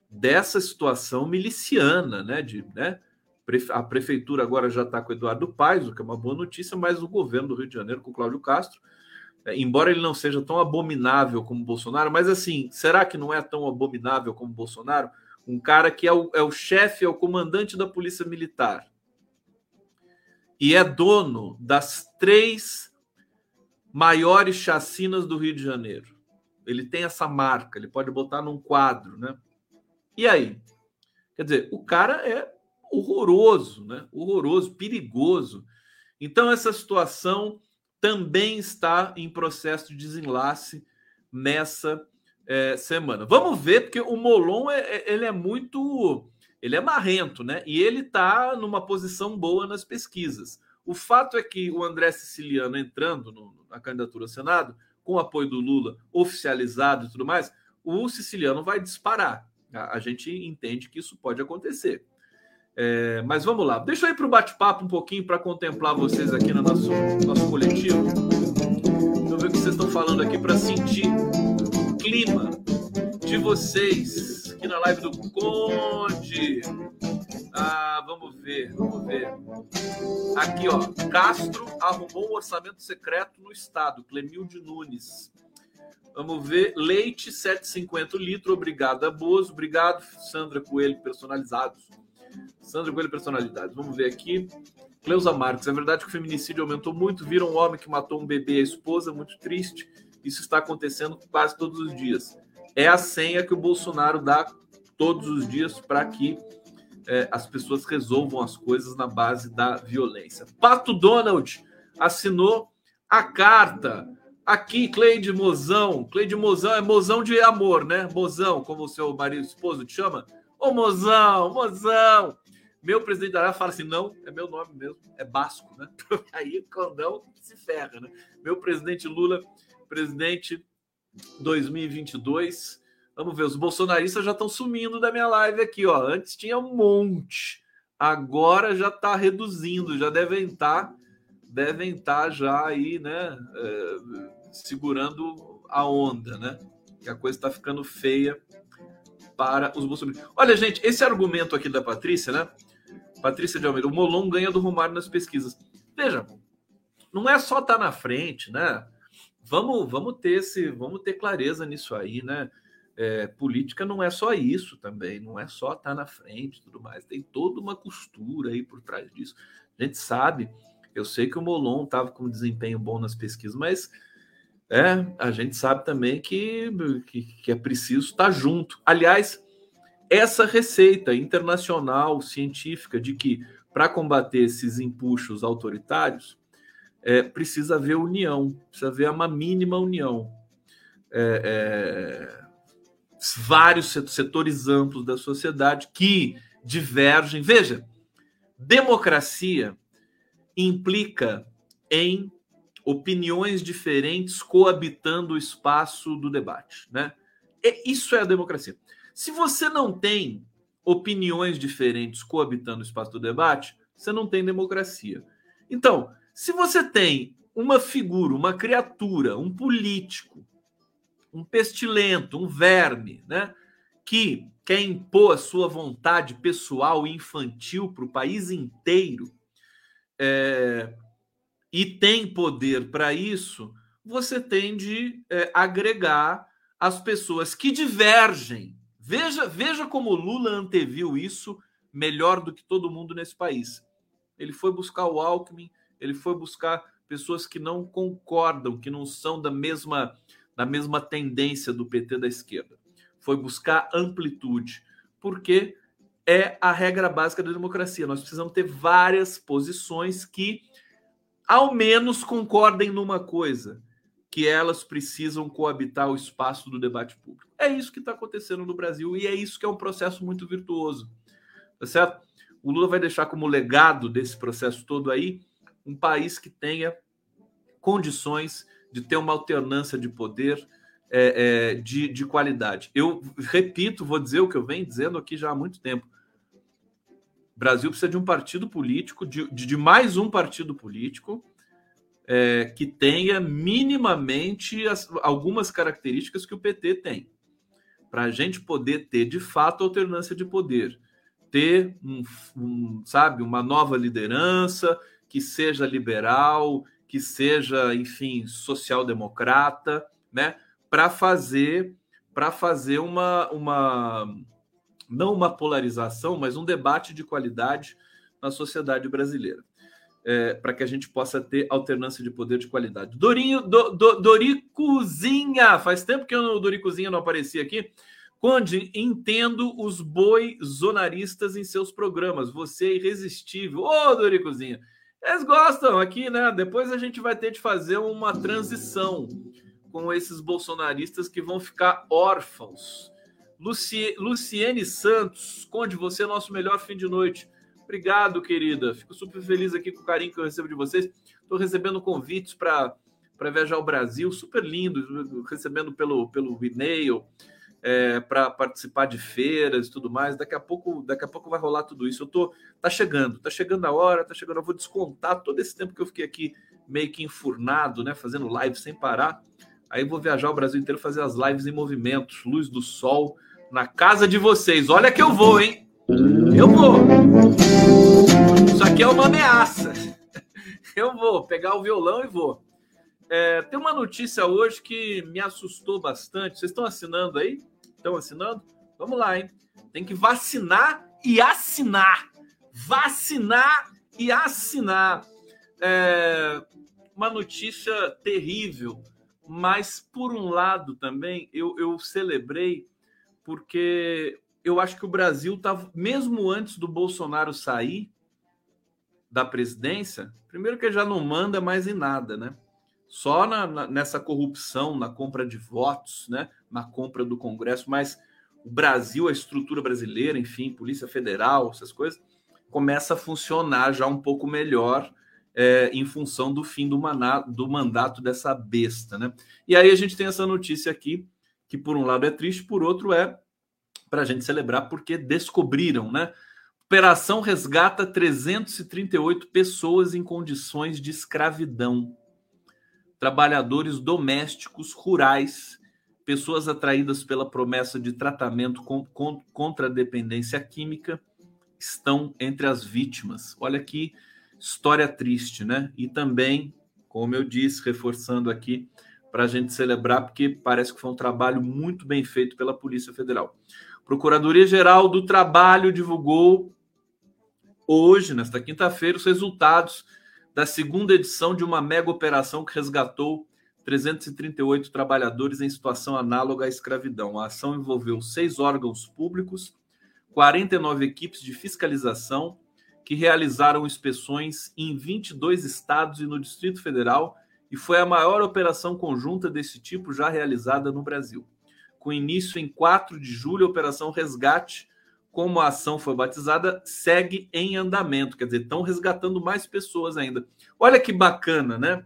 dessa situação miliciana, né? De, né? A prefeitura agora já está com o Eduardo Paes, o que é uma boa notícia, mas o governo do Rio de Janeiro com o Cláudio Castro, é, embora ele não seja tão abominável como Bolsonaro, mas assim, será que não é tão abominável como Bolsonaro? Um cara que é o, é o chefe, é o comandante da Polícia Militar e é dono das três maiores chacinas do Rio de Janeiro. Ele tem essa marca, ele pode botar num quadro, né? E aí? Quer dizer, o cara é horroroso, né? Horroroso, perigoso. Então, essa situação também está em processo de desenlace nessa é, semana. Vamos ver, porque o Molon é, é, ele é muito. Ele é marrento, né? E ele está numa posição boa nas pesquisas. O fato é que o André Siciliano entrando no, na candidatura ao Senado, com o apoio do Lula oficializado e tudo mais, o Siciliano vai disparar. A, a gente entende que isso pode acontecer. É, mas vamos lá. Deixa eu ir para o bate-papo um pouquinho para contemplar vocês aqui no nosso, nosso coletivo. Deixa eu ver o que vocês estão falando aqui para sentir o clima de vocês aqui na live do Conde. Ah, vamos ver, vamos ver. Aqui, ó. Castro arrumou um orçamento secreto no Estado. Clemilde Nunes. Vamos ver. Leite, 7,50 litro. Obrigado Bozo. Obrigado, Sandra Coelho, personalizados. Sandra Coelho Personalidades. Vamos ver aqui. Cleusa Marques. É verdade que o feminicídio aumentou muito. Viram um homem que matou um bebê e a esposa. Muito triste. Isso está acontecendo quase todos os dias. É a senha que o Bolsonaro dá todos os dias para que é, as pessoas resolvam as coisas na base da violência. Pato Donald assinou a carta. Aqui, Cleide Mozão. Cleide Mozão é mozão de amor, né? Mozão, como o seu marido esposo te chama. Ô, mozão, mozão. Meu presidente da fala assim: não, é meu nome mesmo, é Basco, né? Aí Condão se ferra, né? Meu presidente Lula, presidente 2022. Vamos ver, os bolsonaristas já estão sumindo da minha live aqui, ó. Antes tinha um monte, agora já está reduzindo, já devem estar, tá, devem estar tá já aí, né? É, segurando a onda, né? Que a coisa está ficando feia para os bolsonaristas. Olha, gente, esse argumento aqui da Patrícia, né? Patrícia de Almeida, o Molon ganha do Romário nas pesquisas. Veja, não é só estar tá na frente, né? Vamos, vamos ter esse, vamos ter clareza nisso aí, né? é, política não é só isso também, não é só estar tá na frente tudo mais, tem toda uma costura aí por trás disso. A gente sabe, eu sei que o Molon estava com um desempenho bom nas pesquisas, mas é, a gente sabe também que, que, que é preciso estar junto. Aliás, essa receita internacional científica de que para combater esses empuxos autoritários é, precisa haver união, precisa haver uma mínima união. É, é, vários setores amplos da sociedade que divergem. Veja, democracia implica em opiniões diferentes coabitando o espaço do debate, né? E isso é a democracia. Se você não tem opiniões diferentes coabitando o espaço do debate, você não tem democracia. Então, se você tem uma figura, uma criatura, um político um pestilento, um verme, né? Que quer impor a sua vontade pessoal e infantil para o país inteiro é, e tem poder para isso, você tem de é, agregar as pessoas que divergem. Veja, veja como Lula anteviu isso melhor do que todo mundo nesse país. Ele foi buscar o Alckmin, ele foi buscar pessoas que não concordam, que não são da mesma na mesma tendência do PT da esquerda. Foi buscar amplitude, porque é a regra básica da democracia. Nós precisamos ter várias posições que, ao menos, concordem numa coisa, que elas precisam coabitar o espaço do debate público. É isso que está acontecendo no Brasil e é isso que é um processo muito virtuoso. Tá certo? O Lula vai deixar como legado desse processo todo aí um país que tenha condições de ter uma alternância de poder é, é, de, de qualidade. Eu repito, vou dizer o que eu venho dizendo aqui já há muito tempo. Brasil precisa de um partido político, de, de mais um partido político é, que tenha minimamente as, algumas características que o PT tem. Para a gente poder ter, de fato, alternância de poder. Ter, um, um, sabe, uma nova liderança que seja liberal, que seja, enfim, social-democrata, né? Para fazer para fazer uma, uma não uma polarização, mas um debate de qualidade na sociedade brasileira. É, para que a gente possa ter alternância de poder de qualidade. Dorinho, do, do, Doricozinha, faz tempo que o Doricozinha não aparecia aqui. Conde, entendo os boi zonaristas em seus programas. Você é irresistível. Ô, Doricozinha, eles gostam aqui, né? Depois a gente vai ter de fazer uma transição com esses bolsonaristas que vão ficar órfãos. Luci... Luciene Santos, Conde, você é nosso melhor fim de noite. Obrigado, querida. Fico super feliz aqui com o carinho que eu recebo de vocês. Estou recebendo convites para viajar ao Brasil, super lindo, recebendo pelo, pelo e-mail é, para participar de feiras e tudo mais. Daqui a pouco, daqui a pouco vai rolar tudo isso. Eu tô, tá chegando, tá chegando a hora, tá chegando. Eu vou descontar todo esse tempo que eu fiquei aqui meio que enfurnado, né, fazendo live sem parar. Aí vou viajar o Brasil inteiro fazer as lives em movimentos, luz do sol na casa de vocês. Olha que eu vou, hein? Eu vou. Isso aqui é uma ameaça. Eu vou pegar o violão e vou. É, tem uma notícia hoje que me assustou bastante. Vocês estão assinando aí? Estão assinando? Vamos lá, hein? Tem que vacinar e assinar. Vacinar e assinar. É, uma notícia terrível, mas por um lado também eu, eu celebrei, porque eu acho que o Brasil estava, mesmo antes do Bolsonaro sair da presidência, primeiro que já não manda mais em nada, né? só na, na, nessa corrupção, na compra de votos, né, na compra do Congresso, mas o Brasil, a estrutura brasileira, enfim, Polícia Federal, essas coisas, começa a funcionar já um pouco melhor é, em função do fim do, maná, do mandato dessa besta. Né? E aí a gente tem essa notícia aqui, que por um lado é triste, por outro é para a gente celebrar, porque descobriram, né? Operação resgata 338 pessoas em condições de escravidão trabalhadores domésticos rurais, pessoas atraídas pela promessa de tratamento com, com, contra a dependência química, estão entre as vítimas. Olha que história triste, né? E também, como eu disse, reforçando aqui, para a gente celebrar, porque parece que foi um trabalho muito bem feito pela Polícia Federal. Procuradoria-Geral do Trabalho divulgou hoje, nesta quinta-feira, os resultados da segunda edição de uma mega operação que resgatou 338 trabalhadores em situação análoga à escravidão. A ação envolveu seis órgãos públicos, 49 equipes de fiscalização que realizaram inspeções em 22 estados e no Distrito Federal e foi a maior operação conjunta desse tipo já realizada no Brasil. Com início em 4 de julho, a Operação Resgate, como a ação foi batizada, segue em andamento, quer dizer, estão resgatando mais pessoas ainda. Olha que bacana, né?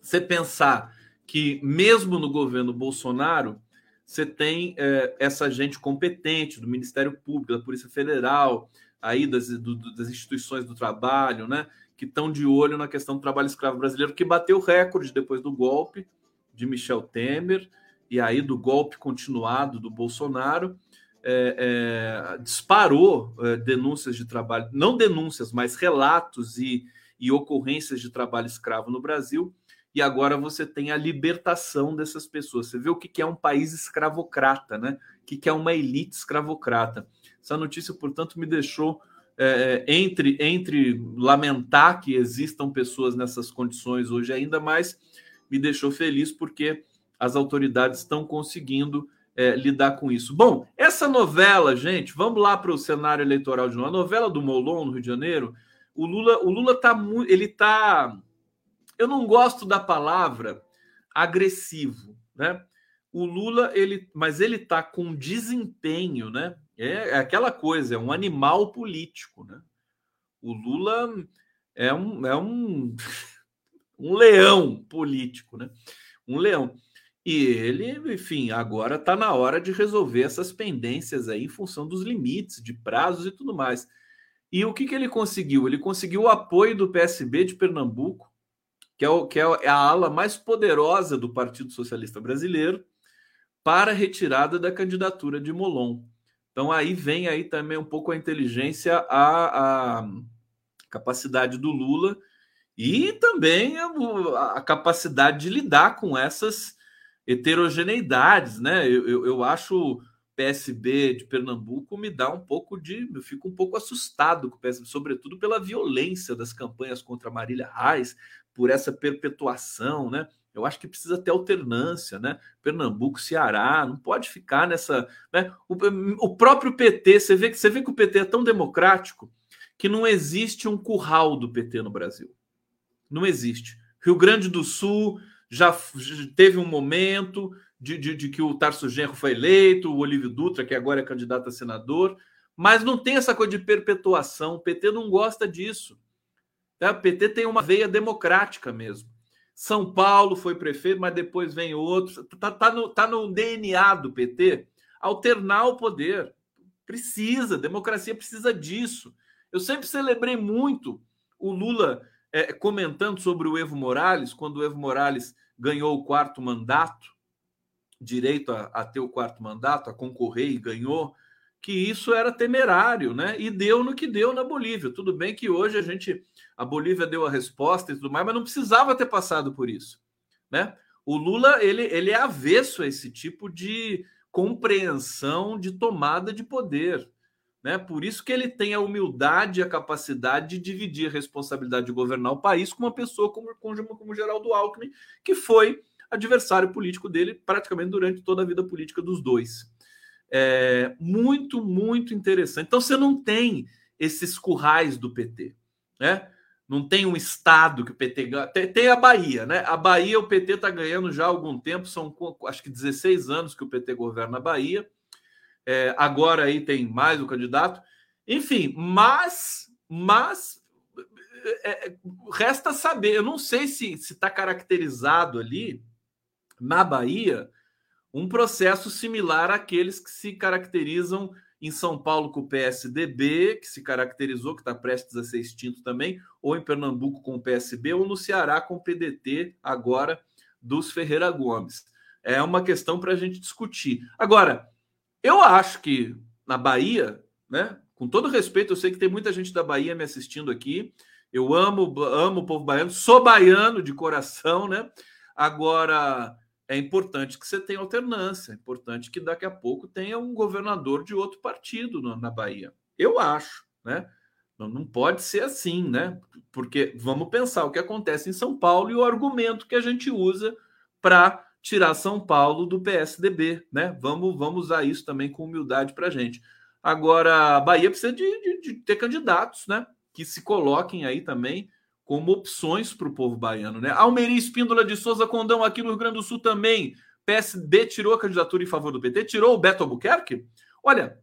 Você pensar que, mesmo no governo Bolsonaro, você tem é, essa gente competente do Ministério Público, da Polícia Federal, aí das, do, das instituições do trabalho, né, que estão de olho na questão do trabalho escravo brasileiro, que bateu recorde depois do golpe de Michel Temer e aí do golpe continuado do Bolsonaro. É, é, disparou é, denúncias de trabalho, não denúncias, mas relatos e, e ocorrências de trabalho escravo no Brasil. E agora você tem a libertação dessas pessoas. Você vê o que é um país escravocrata, né? O que é uma elite escravocrata. Essa notícia, portanto, me deixou é, é, entre, entre lamentar que existam pessoas nessas condições hoje ainda mais, me deixou feliz porque as autoridades estão conseguindo é, lidar com isso. Bom, essa novela, gente, vamos lá para o cenário eleitoral de novo. A novela do Molon no Rio de Janeiro, o Lula, o Lula tá muito, ele tá, eu não gosto da palavra agressivo, né? O Lula, ele, mas ele tá com desempenho, né? É, é aquela coisa, é um animal político, né? O Lula é um, é um, um leão político, né? Um leão. E ele, enfim, agora está na hora de resolver essas pendências aí em função dos limites, de prazos e tudo mais. E o que, que ele conseguiu? Ele conseguiu o apoio do PSB de Pernambuco, que é, o, que é a ala mais poderosa do Partido Socialista Brasileiro, para a retirada da candidatura de Molon. Então aí vem aí também um pouco a inteligência, a, a capacidade do Lula e também a, a, capacidade de lidar com essas heterogeneidades, né? Eu, eu, eu acho PSB de Pernambuco me dá um pouco de. Eu fico um pouco assustado com o PSB, sobretudo pela violência das campanhas contra Marília Reis, por essa perpetuação, né? Eu acho que precisa ter alternância, né? Pernambuco, Ceará, não pode ficar nessa. Né? O, o próprio PT, você vê, você vê que o PT é tão democrático que não existe um curral do PT no Brasil. Não existe. Rio Grande do Sul já teve um momento de, de, de que o Tarso Genro foi eleito, o Olívio Dutra, que agora é candidato a senador, mas não tem essa coisa de perpetuação. O PT não gosta disso. Tá? O PT tem uma veia democrática mesmo. São Paulo foi prefeito, mas depois vem outro. Está tá no, tá no DNA do PT alternar o poder. Precisa, democracia precisa disso. Eu sempre celebrei muito o Lula é, comentando sobre o Evo Morales, quando o Evo Morales ganhou o quarto mandato, direito a, a ter o quarto mandato, a concorrer e ganhou, que isso era temerário, né? E deu no que deu na Bolívia. Tudo bem que hoje a gente a Bolívia deu a resposta e tudo mais, mas não precisava ter passado por isso, né? O Lula ele, ele é avesso a esse tipo de compreensão de tomada de poder, né? Por isso que ele tem a humildade e a capacidade de dividir a responsabilidade de governar o país com uma pessoa como como, como Geraldo Alckmin, que foi adversário político dele praticamente durante toda a vida política dos dois. É muito, muito interessante. Então você não tem esses currais do PT, né? Não tem um estado que o PT ganha. Tem, a Bahia, né? A Bahia, o PT está ganhando já há algum tempo, são acho que 16 anos que o PT governa a Bahia. É, agora aí tem mais o candidato. Enfim, mas, mas é, é resta saber. Eu não sei se está caracterizado ali na Bahia um processo similar àqueles que se caracterizam em São Paulo com o PSDB, que se caracterizou, que está prestes a ser extinto também, ou em Pernambuco com o PSB, ou no Ceará com o PDT, agora dos Ferreira Gomes. É uma questão para a gente discutir. Agora, eu acho que na Bahia, né, com todo respeito, eu sei que tem muita gente da Bahia me assistindo aqui. Eu amo, amo o povo baiano, sou baiano de coração, né? Agora, é importante que você tenha alternância, é importante que daqui a pouco tenha um governador de outro partido na Bahia. Eu acho, né? Não pode ser assim, né? Porque vamos pensar o que acontece em São Paulo e o argumento que a gente usa para tirar São Paulo do PSDB, né? Vamos, vamos usar isso também com humildade para a gente. Agora, a Bahia precisa de, de, de, ter candidatos, né? Que se coloquem aí também como opções para o povo baiano, né? Almeri Espíndola de Souza Condão aqui no Rio Grande do Sul também. PSB tirou a candidatura em favor do PT, tirou o Beto Albuquerque. Olha,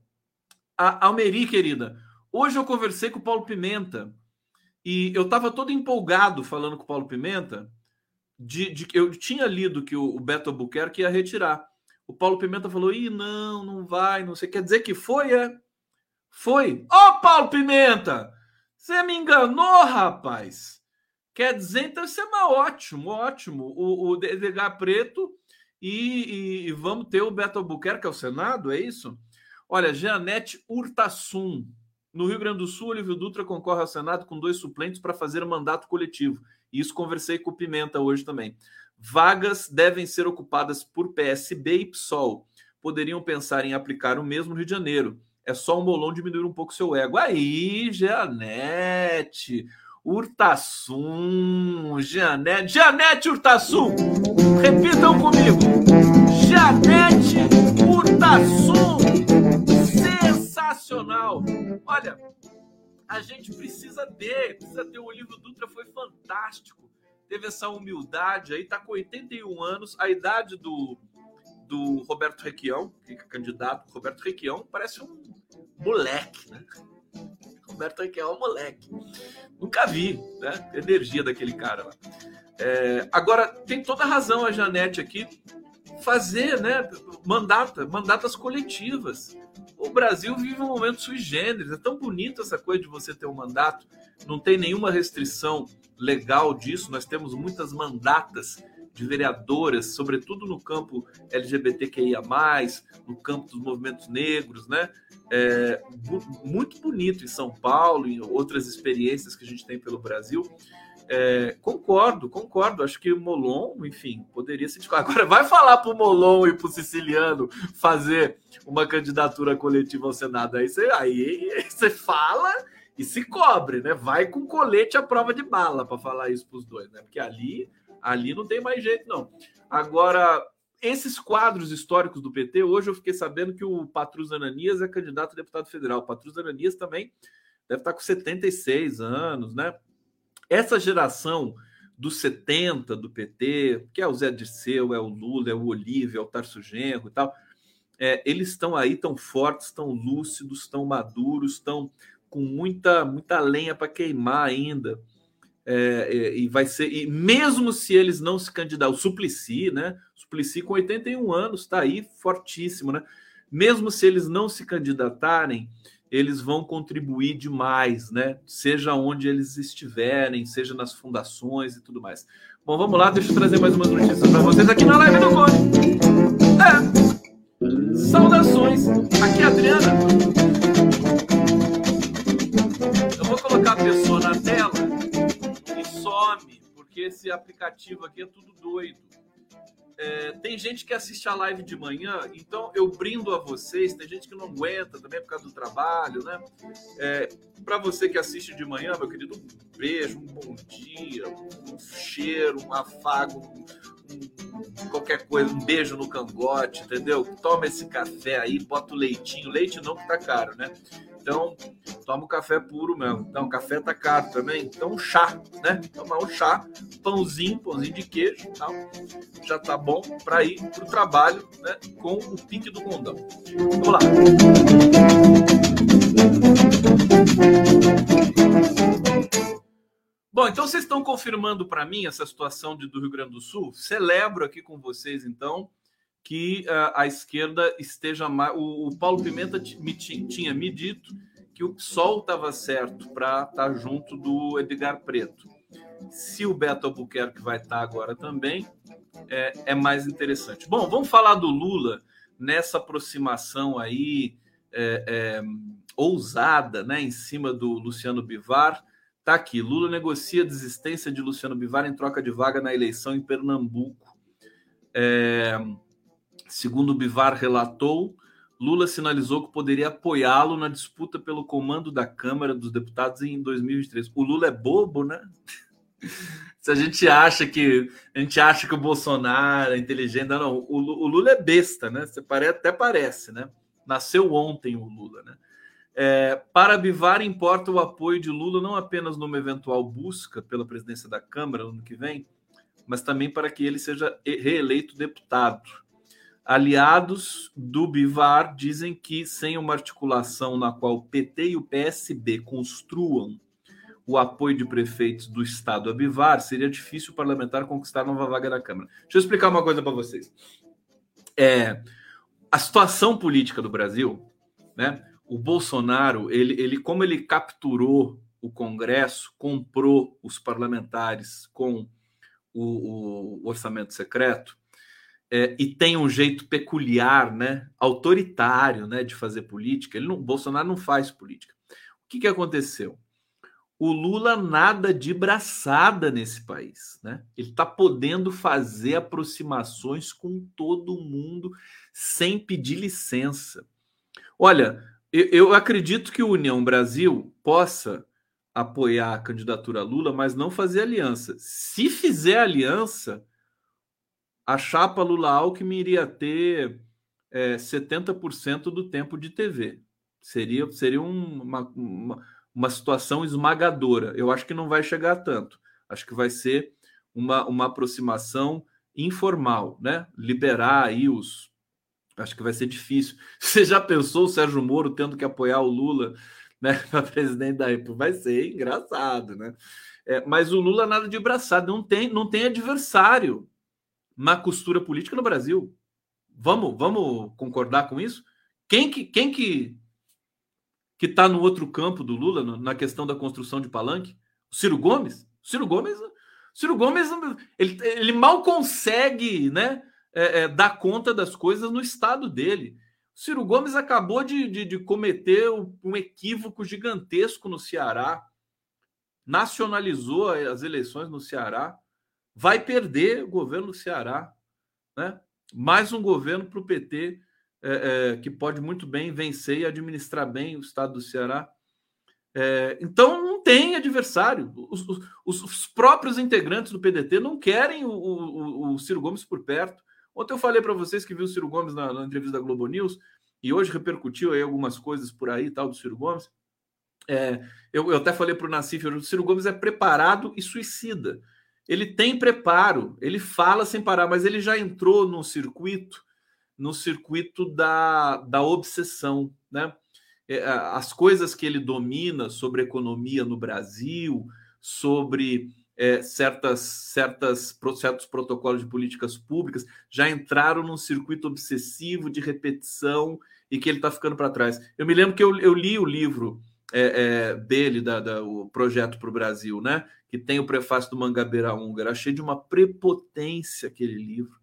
a Almeri, querida, hoje eu conversei com o Paulo Pimenta e eu estava todo empolgado falando com o Paulo Pimenta de, de eu tinha lido que o, o Beto Albuquerque ia retirar. O Paulo Pimenta falou: Ih, não, não vai, não sei. Quer dizer que foi, é? Foi. Ó, oh, Paulo Pimenta! Você me enganou, rapaz. Quer dizer, então isso é uma ótimo, ótimo. O, o Edgar Preto e, e, e, vamos ter o Beto Albuquerque ao Senado, é isso? Olha, Jeanette Urtasun. No Rio Grande do Sul, Olívio Dutra concorre ao Senado com dois suplentes para fazer mandato coletivo. Isso conversei com o Pimenta hoje também. Vagas devem ser ocupadas por PSB e PSOL. Poderiam pensar em aplicar o mesmo no Rio de Janeiro. É só o Molon diminuir um pouco seu ego. Aí, Janete, Urtasun, Janete, Janete Urtasun. Repitam comigo. Janete Urtasun. Sensacional. Olha, a gente precisa ter, precisa ter. O livro Dutra foi fantástico teve essa humildade aí, tá com 81 anos, a idade do, do Roberto Requião, que é candidato, Roberto Requião parece um moleque, né? Roberto Requião é um moleque. Nunca vi, né? Energia daquele cara lá. É, agora, tem toda a razão a Janete aqui, fazer, né? Mandata, mandatas coletivas. O Brasil vive um momento sui generis. É tão bonito essa coisa de você ter um mandato. Não tem nenhuma restrição legal disso. Nós temos muitas mandatas de vereadoras, sobretudo no campo LGBTQIA, no campo dos movimentos negros, né? É, muito bonito em São Paulo e outras experiências que a gente tem pelo Brasil. É, concordo, concordo. Acho que o Molon, enfim, poderia se. Agora, vai falar para o Molon e para o Siciliano fazer uma candidatura coletiva ao Senado. Aí você, aí você fala e se cobre, né? Vai com colete à prova de bala para falar isso para os dois, né? Porque ali, ali não tem mais jeito, não. Agora, esses quadros históricos do PT, hoje eu fiquei sabendo que o Patrus Ananias é candidato a deputado federal. O Patrus Ananias também deve estar com 76 anos, né? Essa geração dos 70 do PT, que é o Zé Dirceu, é o Lula, é o Olívio, é o Tarso Genro e tal, é, eles estão aí tão fortes, tão lúcidos, tão maduros, tão com muita muita lenha para queimar ainda. É, é, e vai ser e mesmo se eles não se candidatam, o Suplicy, né? Suplicy com 81 anos está aí fortíssimo, né? Mesmo se eles não se candidatarem, eles vão contribuir demais, né? Seja onde eles estiverem, seja nas fundações e tudo mais. Bom, vamos lá, deixa eu trazer mais umas notícias para vocês aqui na live do Cone. É. Saudações. Aqui é a Adriana. Eu vou colocar a pessoa na tela porque esse aplicativo aqui é tudo doido. É, tem gente que assiste a live de manhã, então eu brindo a vocês. Tem gente que não aguenta também por causa do trabalho, né? É, Para você que assiste de manhã, meu querido, um beijo, um bom dia, um cheiro, um afago, um, qualquer coisa, um beijo no cangote, entendeu? Toma esse café aí, bota o leitinho. Leite não, que tá caro, né? Então, toma o café puro mesmo. Então, café tá caro também. Então, chá, né? Tomar um chá, pãozinho, pãozinho de queijo tal. Já tá bom para ir pro trabalho, né? Com o pique do condão. Vamos lá. Bom, então vocês estão confirmando para mim essa situação de, do Rio Grande do Sul? Celebro aqui com vocês, então, que uh, a esquerda esteja mais. O, o Paulo Pimenta me tinha me dito que o PSOL estava certo para estar tá junto do Edgar Preto. Se o Beto Albuquerque vai estar tá agora também, é, é, mais interessante. Bom, vamos falar do Lula nessa aproximação aí é, é, ousada, né, em cima do Luciano Bivar. Tá aqui. Lula negocia a desistência de Luciano Bivar em troca de vaga na eleição em Pernambuco. É, segundo Bivar relatou, Lula sinalizou que poderia apoiá-lo na disputa pelo comando da Câmara dos Deputados em 2023. O Lula é bobo, né? Se a gente acha que a gente acha que o Bolsonaro é inteligente, não, o, o Lula é besta, né? Você até parece, né? Nasceu ontem o Lula, né? É, para Bivar, importa o apoio de Lula não apenas numa eventual busca pela presidência da Câmara no ano que vem, mas também para que ele seja reeleito deputado. Aliados do Bivar dizem que, sem uma articulação na qual o PT e o PSB construam o apoio de prefeitos do Estado a Bivar, seria difícil o parlamentar conquistar nova vaga na Câmara. Deixa eu explicar uma coisa para vocês. É, a situação política do Brasil, né? o Bolsonaro, ele, ele, como ele capturou o Congresso, comprou os parlamentares com o, o orçamento secreto, é, e tem um jeito peculiar, né, autoritário, né, de fazer política. Ele não, Bolsonaro não faz política. O que, que aconteceu? O Lula nada de braçada nesse país, né? Ele está podendo fazer aproximações com todo mundo sem pedir licença. Olha, eu, acredito que o União Brasil possa apoiar a candidatura Lula, mas não fazer aliança. Se fizer aliança, a chapa Lula-Alckmin iria ter é, 70% do tempo de TV. Seria, seria uma, uma, uma situação esmagadora. Eu acho que não vai chegar a tanto. Acho que vai ser uma, uma aproximação informal, né? Liberar aí os Acho que vai ser difícil. Você já pensou o Sérgio Moro tendo que apoiar o Lula né, para presidente da República? Vai ser engraçado, né? É, mas o Lula nada de braçado, não tem, não tem adversário na costura política no Brasil. Vamos, vamos concordar com isso? Quem que quem que que está no outro campo do Lula na questão da construção de palanque? Ciro Gomes? Ciro Gomes, Ciro Gomes, ele, ele mal consegue, né? é, é, dar conta das coisas no estado dele. Ciro Gomes acabou de, de, de cometer um equívoco gigantesco no Ceará, nacionalizou as eleições no Ceará, vai perder o governo do Ceará. Né? Mais um governo para o PT é, é, que pode muito bem vencer e administrar bem o estado do Ceará. É, então não tem adversário. Os, os, os, próprios integrantes do PDT não querem o, o, o Ciro Gomes por perto. Ontem eu falei para vocês que viu o Ciro Gomes na, na, entrevista da Globo News e hoje repercutiu aí algumas coisas por aí tal do Ciro Gomes. É, eu, eu, até falei para o Nassif, o Ciro Gomes é preparado e suicida. Ele tem preparo, ele fala sem parar, mas ele já entrou no circuito, no circuito da, da obsessão, né? É, as coisas que ele domina sobre economia no Brasil, sobre é, certas, certas, certos protocolos de políticas públicas já entraram num circuito obsessivo de repetição e que ele está ficando para trás. Eu me lembro que eu, eu li o livro é, é, dele, da, da, o Projeto para o Brasil, né? que tem o prefácio do Mangabeira Húngara. Achei de uma prepotência aquele livro,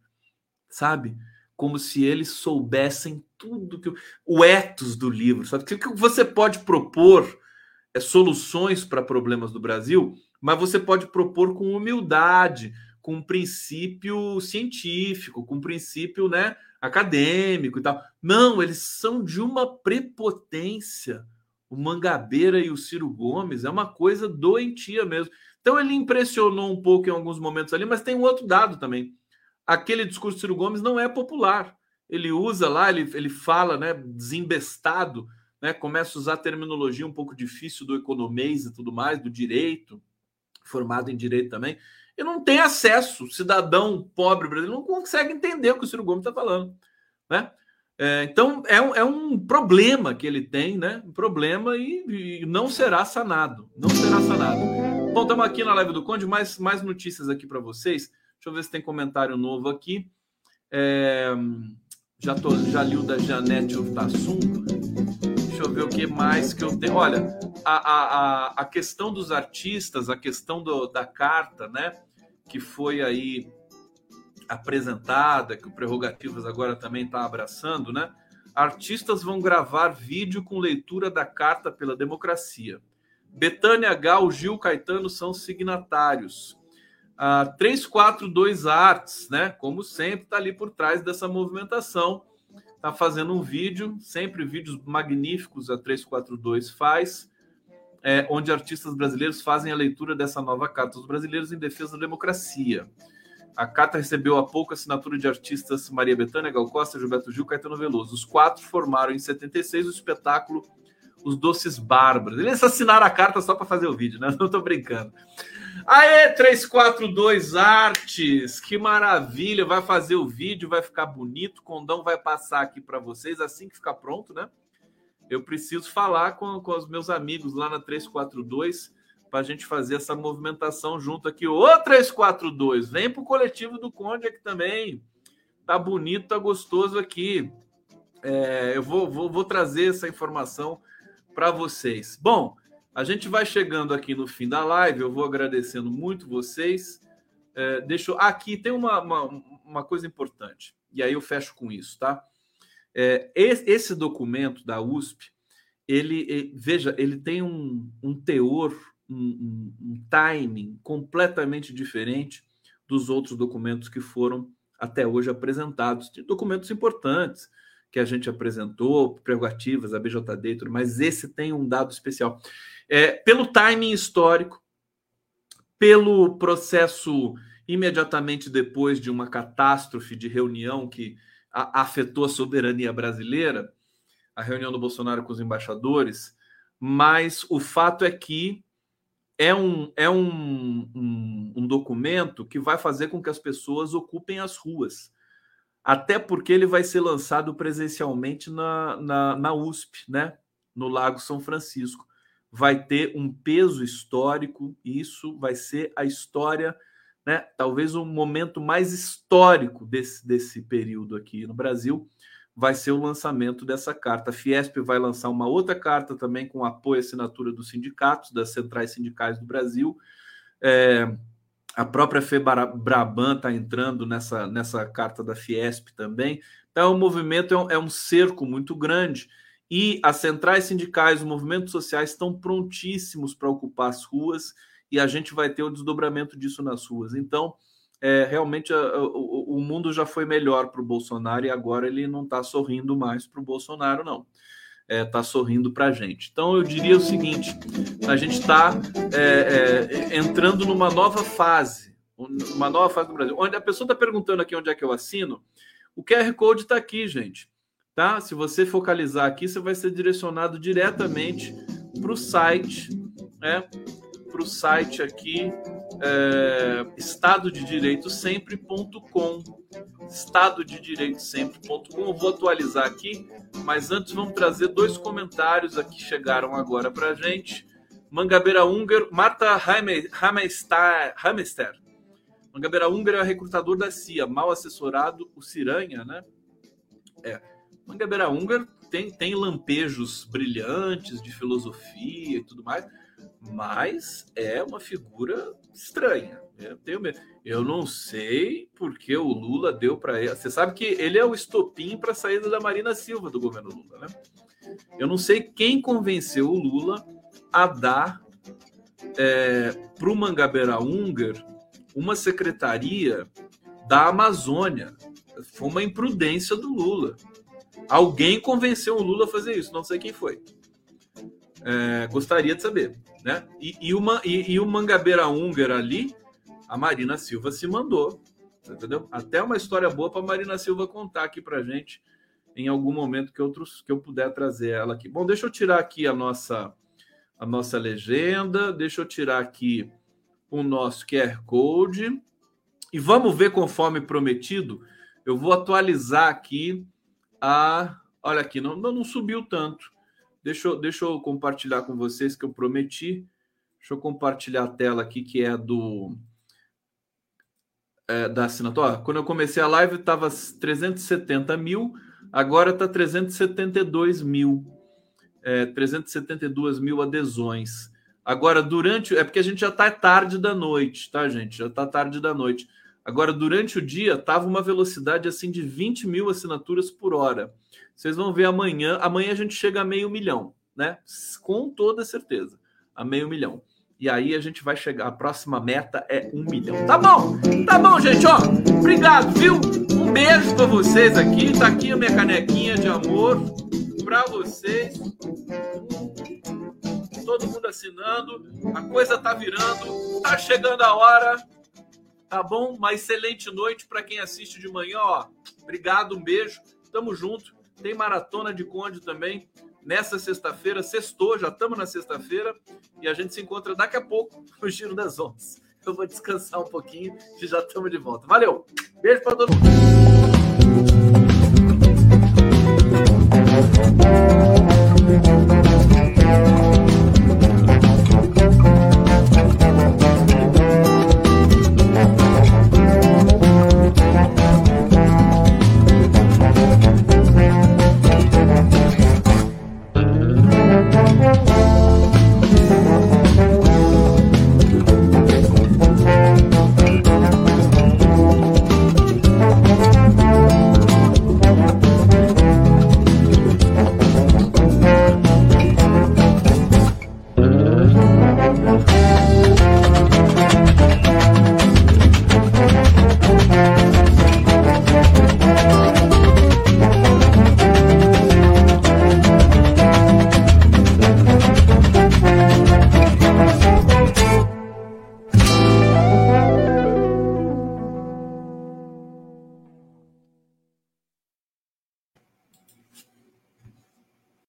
sabe? Como se eles soubessem tudo que. O ethos do livro, sabe? O que você pode propor é, soluções para problemas do Brasil mas você pode propor com humildade, com um princípio científico, com um princípio né, acadêmico e tal. Não, eles são de uma prepotência. O Mangabeira e o Ciro Gomes é uma coisa doentia mesmo. Então ele impressionou um pouco em alguns momentos ali, mas tem um outro dado também. Aquele discurso do Ciro Gomes não é popular. Ele usa lá, ele, ele fala, né, desembestado, né, começa a usar terminologia um pouco difícil do economês e tudo mais, do direito formado em direito também, e não tem acesso, cidadão pobre brasileiro não consegue entender o que o Ciro Gomes está falando, né? É, então é um, é um problema que ele tem, né? Um problema e, e não será sanado, não será sanado. Bom, estamos aqui na live do Conde, mais, mais notícias aqui para vocês. Deixa eu ver se tem comentário novo aqui. É, já, tô, já li o da Janete Urtasun. Deixa eu ver o que mais que eu tenho. Olha, a, a, a questão dos artistas, a questão do, da carta, né? Que foi aí apresentada, que o Prerrogativas agora também está abraçando, né? Artistas vão gravar vídeo com leitura da Carta pela Democracia. Betânia Gal, Gil Caetano são signatários. A 342 Arts, né? Como sempre, está ali por trás dessa movimentação. Está fazendo um vídeo, sempre vídeos magníficos a 342 faz, é, onde artistas brasileiros fazem a leitura dessa nova Carta dos Brasileiros em Defesa da Democracia. A carta recebeu há pouco a assinatura de artistas Maria Bethânia, Gal Costa, Gilberto Gil, Caetano Veloso. Os quatro formaram em 76 o espetáculo Os Doces Bárbaros. Eles assinaram a carta só para fazer o vídeo, né? Não estou brincando. Aê, 342 Artes, que maravilha! Vai fazer o vídeo, vai ficar bonito. O Condão vai passar aqui para vocês assim que ficar pronto, né? Eu preciso falar com, com os meus amigos lá na 342 para a gente fazer essa movimentação junto aqui. Ô 342, vem para o coletivo do Conde aqui também. Tá bonito, tá gostoso aqui. É, eu vou, vou, vou trazer essa informação para vocês. Bom, a gente vai chegando aqui no fim da live. Eu vou agradecendo muito vocês. É, deixa eu... Aqui tem uma, uma, uma, coisa importante, e aí eu fecho com isso, tá? É, esse documento da USP, ele, ele veja, ele tem um, um teor um, um, timing completamente diferente dos outros documentos que foram até hoje apresentados. De documentos importantes que a gente apresentou, prerrogativas, a BJD tudo, mas esse tem um dado especial. É, pelo timing histórico, pelo processo imediatamente depois de uma catástrofe de reunião que a, afetou a soberania brasileira, a reunião do Bolsonaro com os embaixadores, mas o fato é que é um, é um, um, um, documento que vai fazer com que as pessoas ocupem as ruas. Até porque ele vai ser lançado presencialmente na, na, na USP, né? no Lago São Francisco. Vai ter um peso histórico, e isso vai ser a história, né? talvez o momento mais histórico desse, desse período aqui no Brasil vai ser o lançamento dessa carta. A Fiesp vai lançar uma outra carta também com apoio e assinatura dos sindicatos, das centrais sindicais do Brasil. É, a própria FEBRABAN está entrando nessa, nessa carta da Fiesp também. Então, o movimento é um, é um cerco muito grande e as centrais sindicais, os movimentos sociais estão prontíssimos para ocupar as ruas e a gente vai ter o desdobramento disso nas ruas. Então, é, realmente a, o, o, mundo já foi melhor para o Bolsonaro e agora ele não está sorrindo mais para o Bolsonaro, não. Está é, tá sorrindo para a gente. Então eu diria o seguinte: a gente está é, é, entrando numa nova fase, uma nova fase do Brasil. Onde a pessoa está perguntando aqui onde é que eu assino, o QR Code está aqui, gente. Tá? Se você focalizar aqui, você vai ser direcionado diretamente para o site, né? Para o site aqui é, estado de direito sempre.com estado de direito sempre.com eu vou atualizar aqui mas antes vamos trazer dois comentários aqui chegaram agora para gente. Mangabeira Húngaro Marta Hamester Mangabeira Húngaro é recrutador da CIA mal assessorado o Ciranha né? É. Mangabeira Húngaro tem, tem lampejos brilhantes de filosofia e tudo mais mas é uma figura estranha. Eu, tenho medo. eu não sei porque o Lula deu para ele. Você sabe que ele é o estopim para a saída da Marina Silva do governo Lula, né? Eu não sei quem convenceu o Lula a dar é, para o Mangabeira Unger uma secretaria da Amazônia. Foi uma imprudência do Lula. Alguém convenceu o Lula a fazer isso, não sei quem foi. É, gostaria de saber. Né? E, e, uma, e, e o Mangabeira Húngara ali, a Marina Silva se mandou. Entendeu? Até uma história boa para Marina Silva contar aqui para gente em algum momento que, outros, que eu puder trazer ela aqui. Bom, deixa eu tirar aqui a nossa, a nossa legenda, deixa eu tirar aqui o nosso QR Code e vamos ver conforme prometido. Eu vou atualizar aqui a. Olha aqui, não, não subiu tanto. Deixa eu, deixa eu compartilhar com vocês que eu prometi. Deixa eu compartilhar a tela aqui, que é do é, da assinatura. Quando eu comecei a live, estava 370 mil, agora está 372 mil. É, 372 mil adesões. Agora, durante. É porque a gente já está tarde da noite, tá, gente? Já está tarde da noite. Agora, durante o dia, estava uma velocidade assim de 20 mil assinaturas por hora. Vocês vão ver amanhã. Amanhã a gente chega a meio milhão, né? Com toda certeza. a meio milhão. E aí a gente vai chegar, a próxima meta é um milhão. Tá bom? Tá bom, gente, ó. Obrigado, viu? Um beijo para vocês aqui. Tá aqui a minha canequinha de amor para vocês. Todo mundo assinando. A coisa tá virando. Tá chegando a hora. Tá bom? Uma excelente noite para quem assiste de manhã, ó. Obrigado, um beijo. Tamo junto. Tem Maratona de Conde também nessa sexta-feira. Sextou, já estamos na sexta-feira. E a gente se encontra daqui a pouco no Giro das Ondas. Eu vou descansar um pouquinho e já estamos de volta. Valeu! Beijo para todo mundo!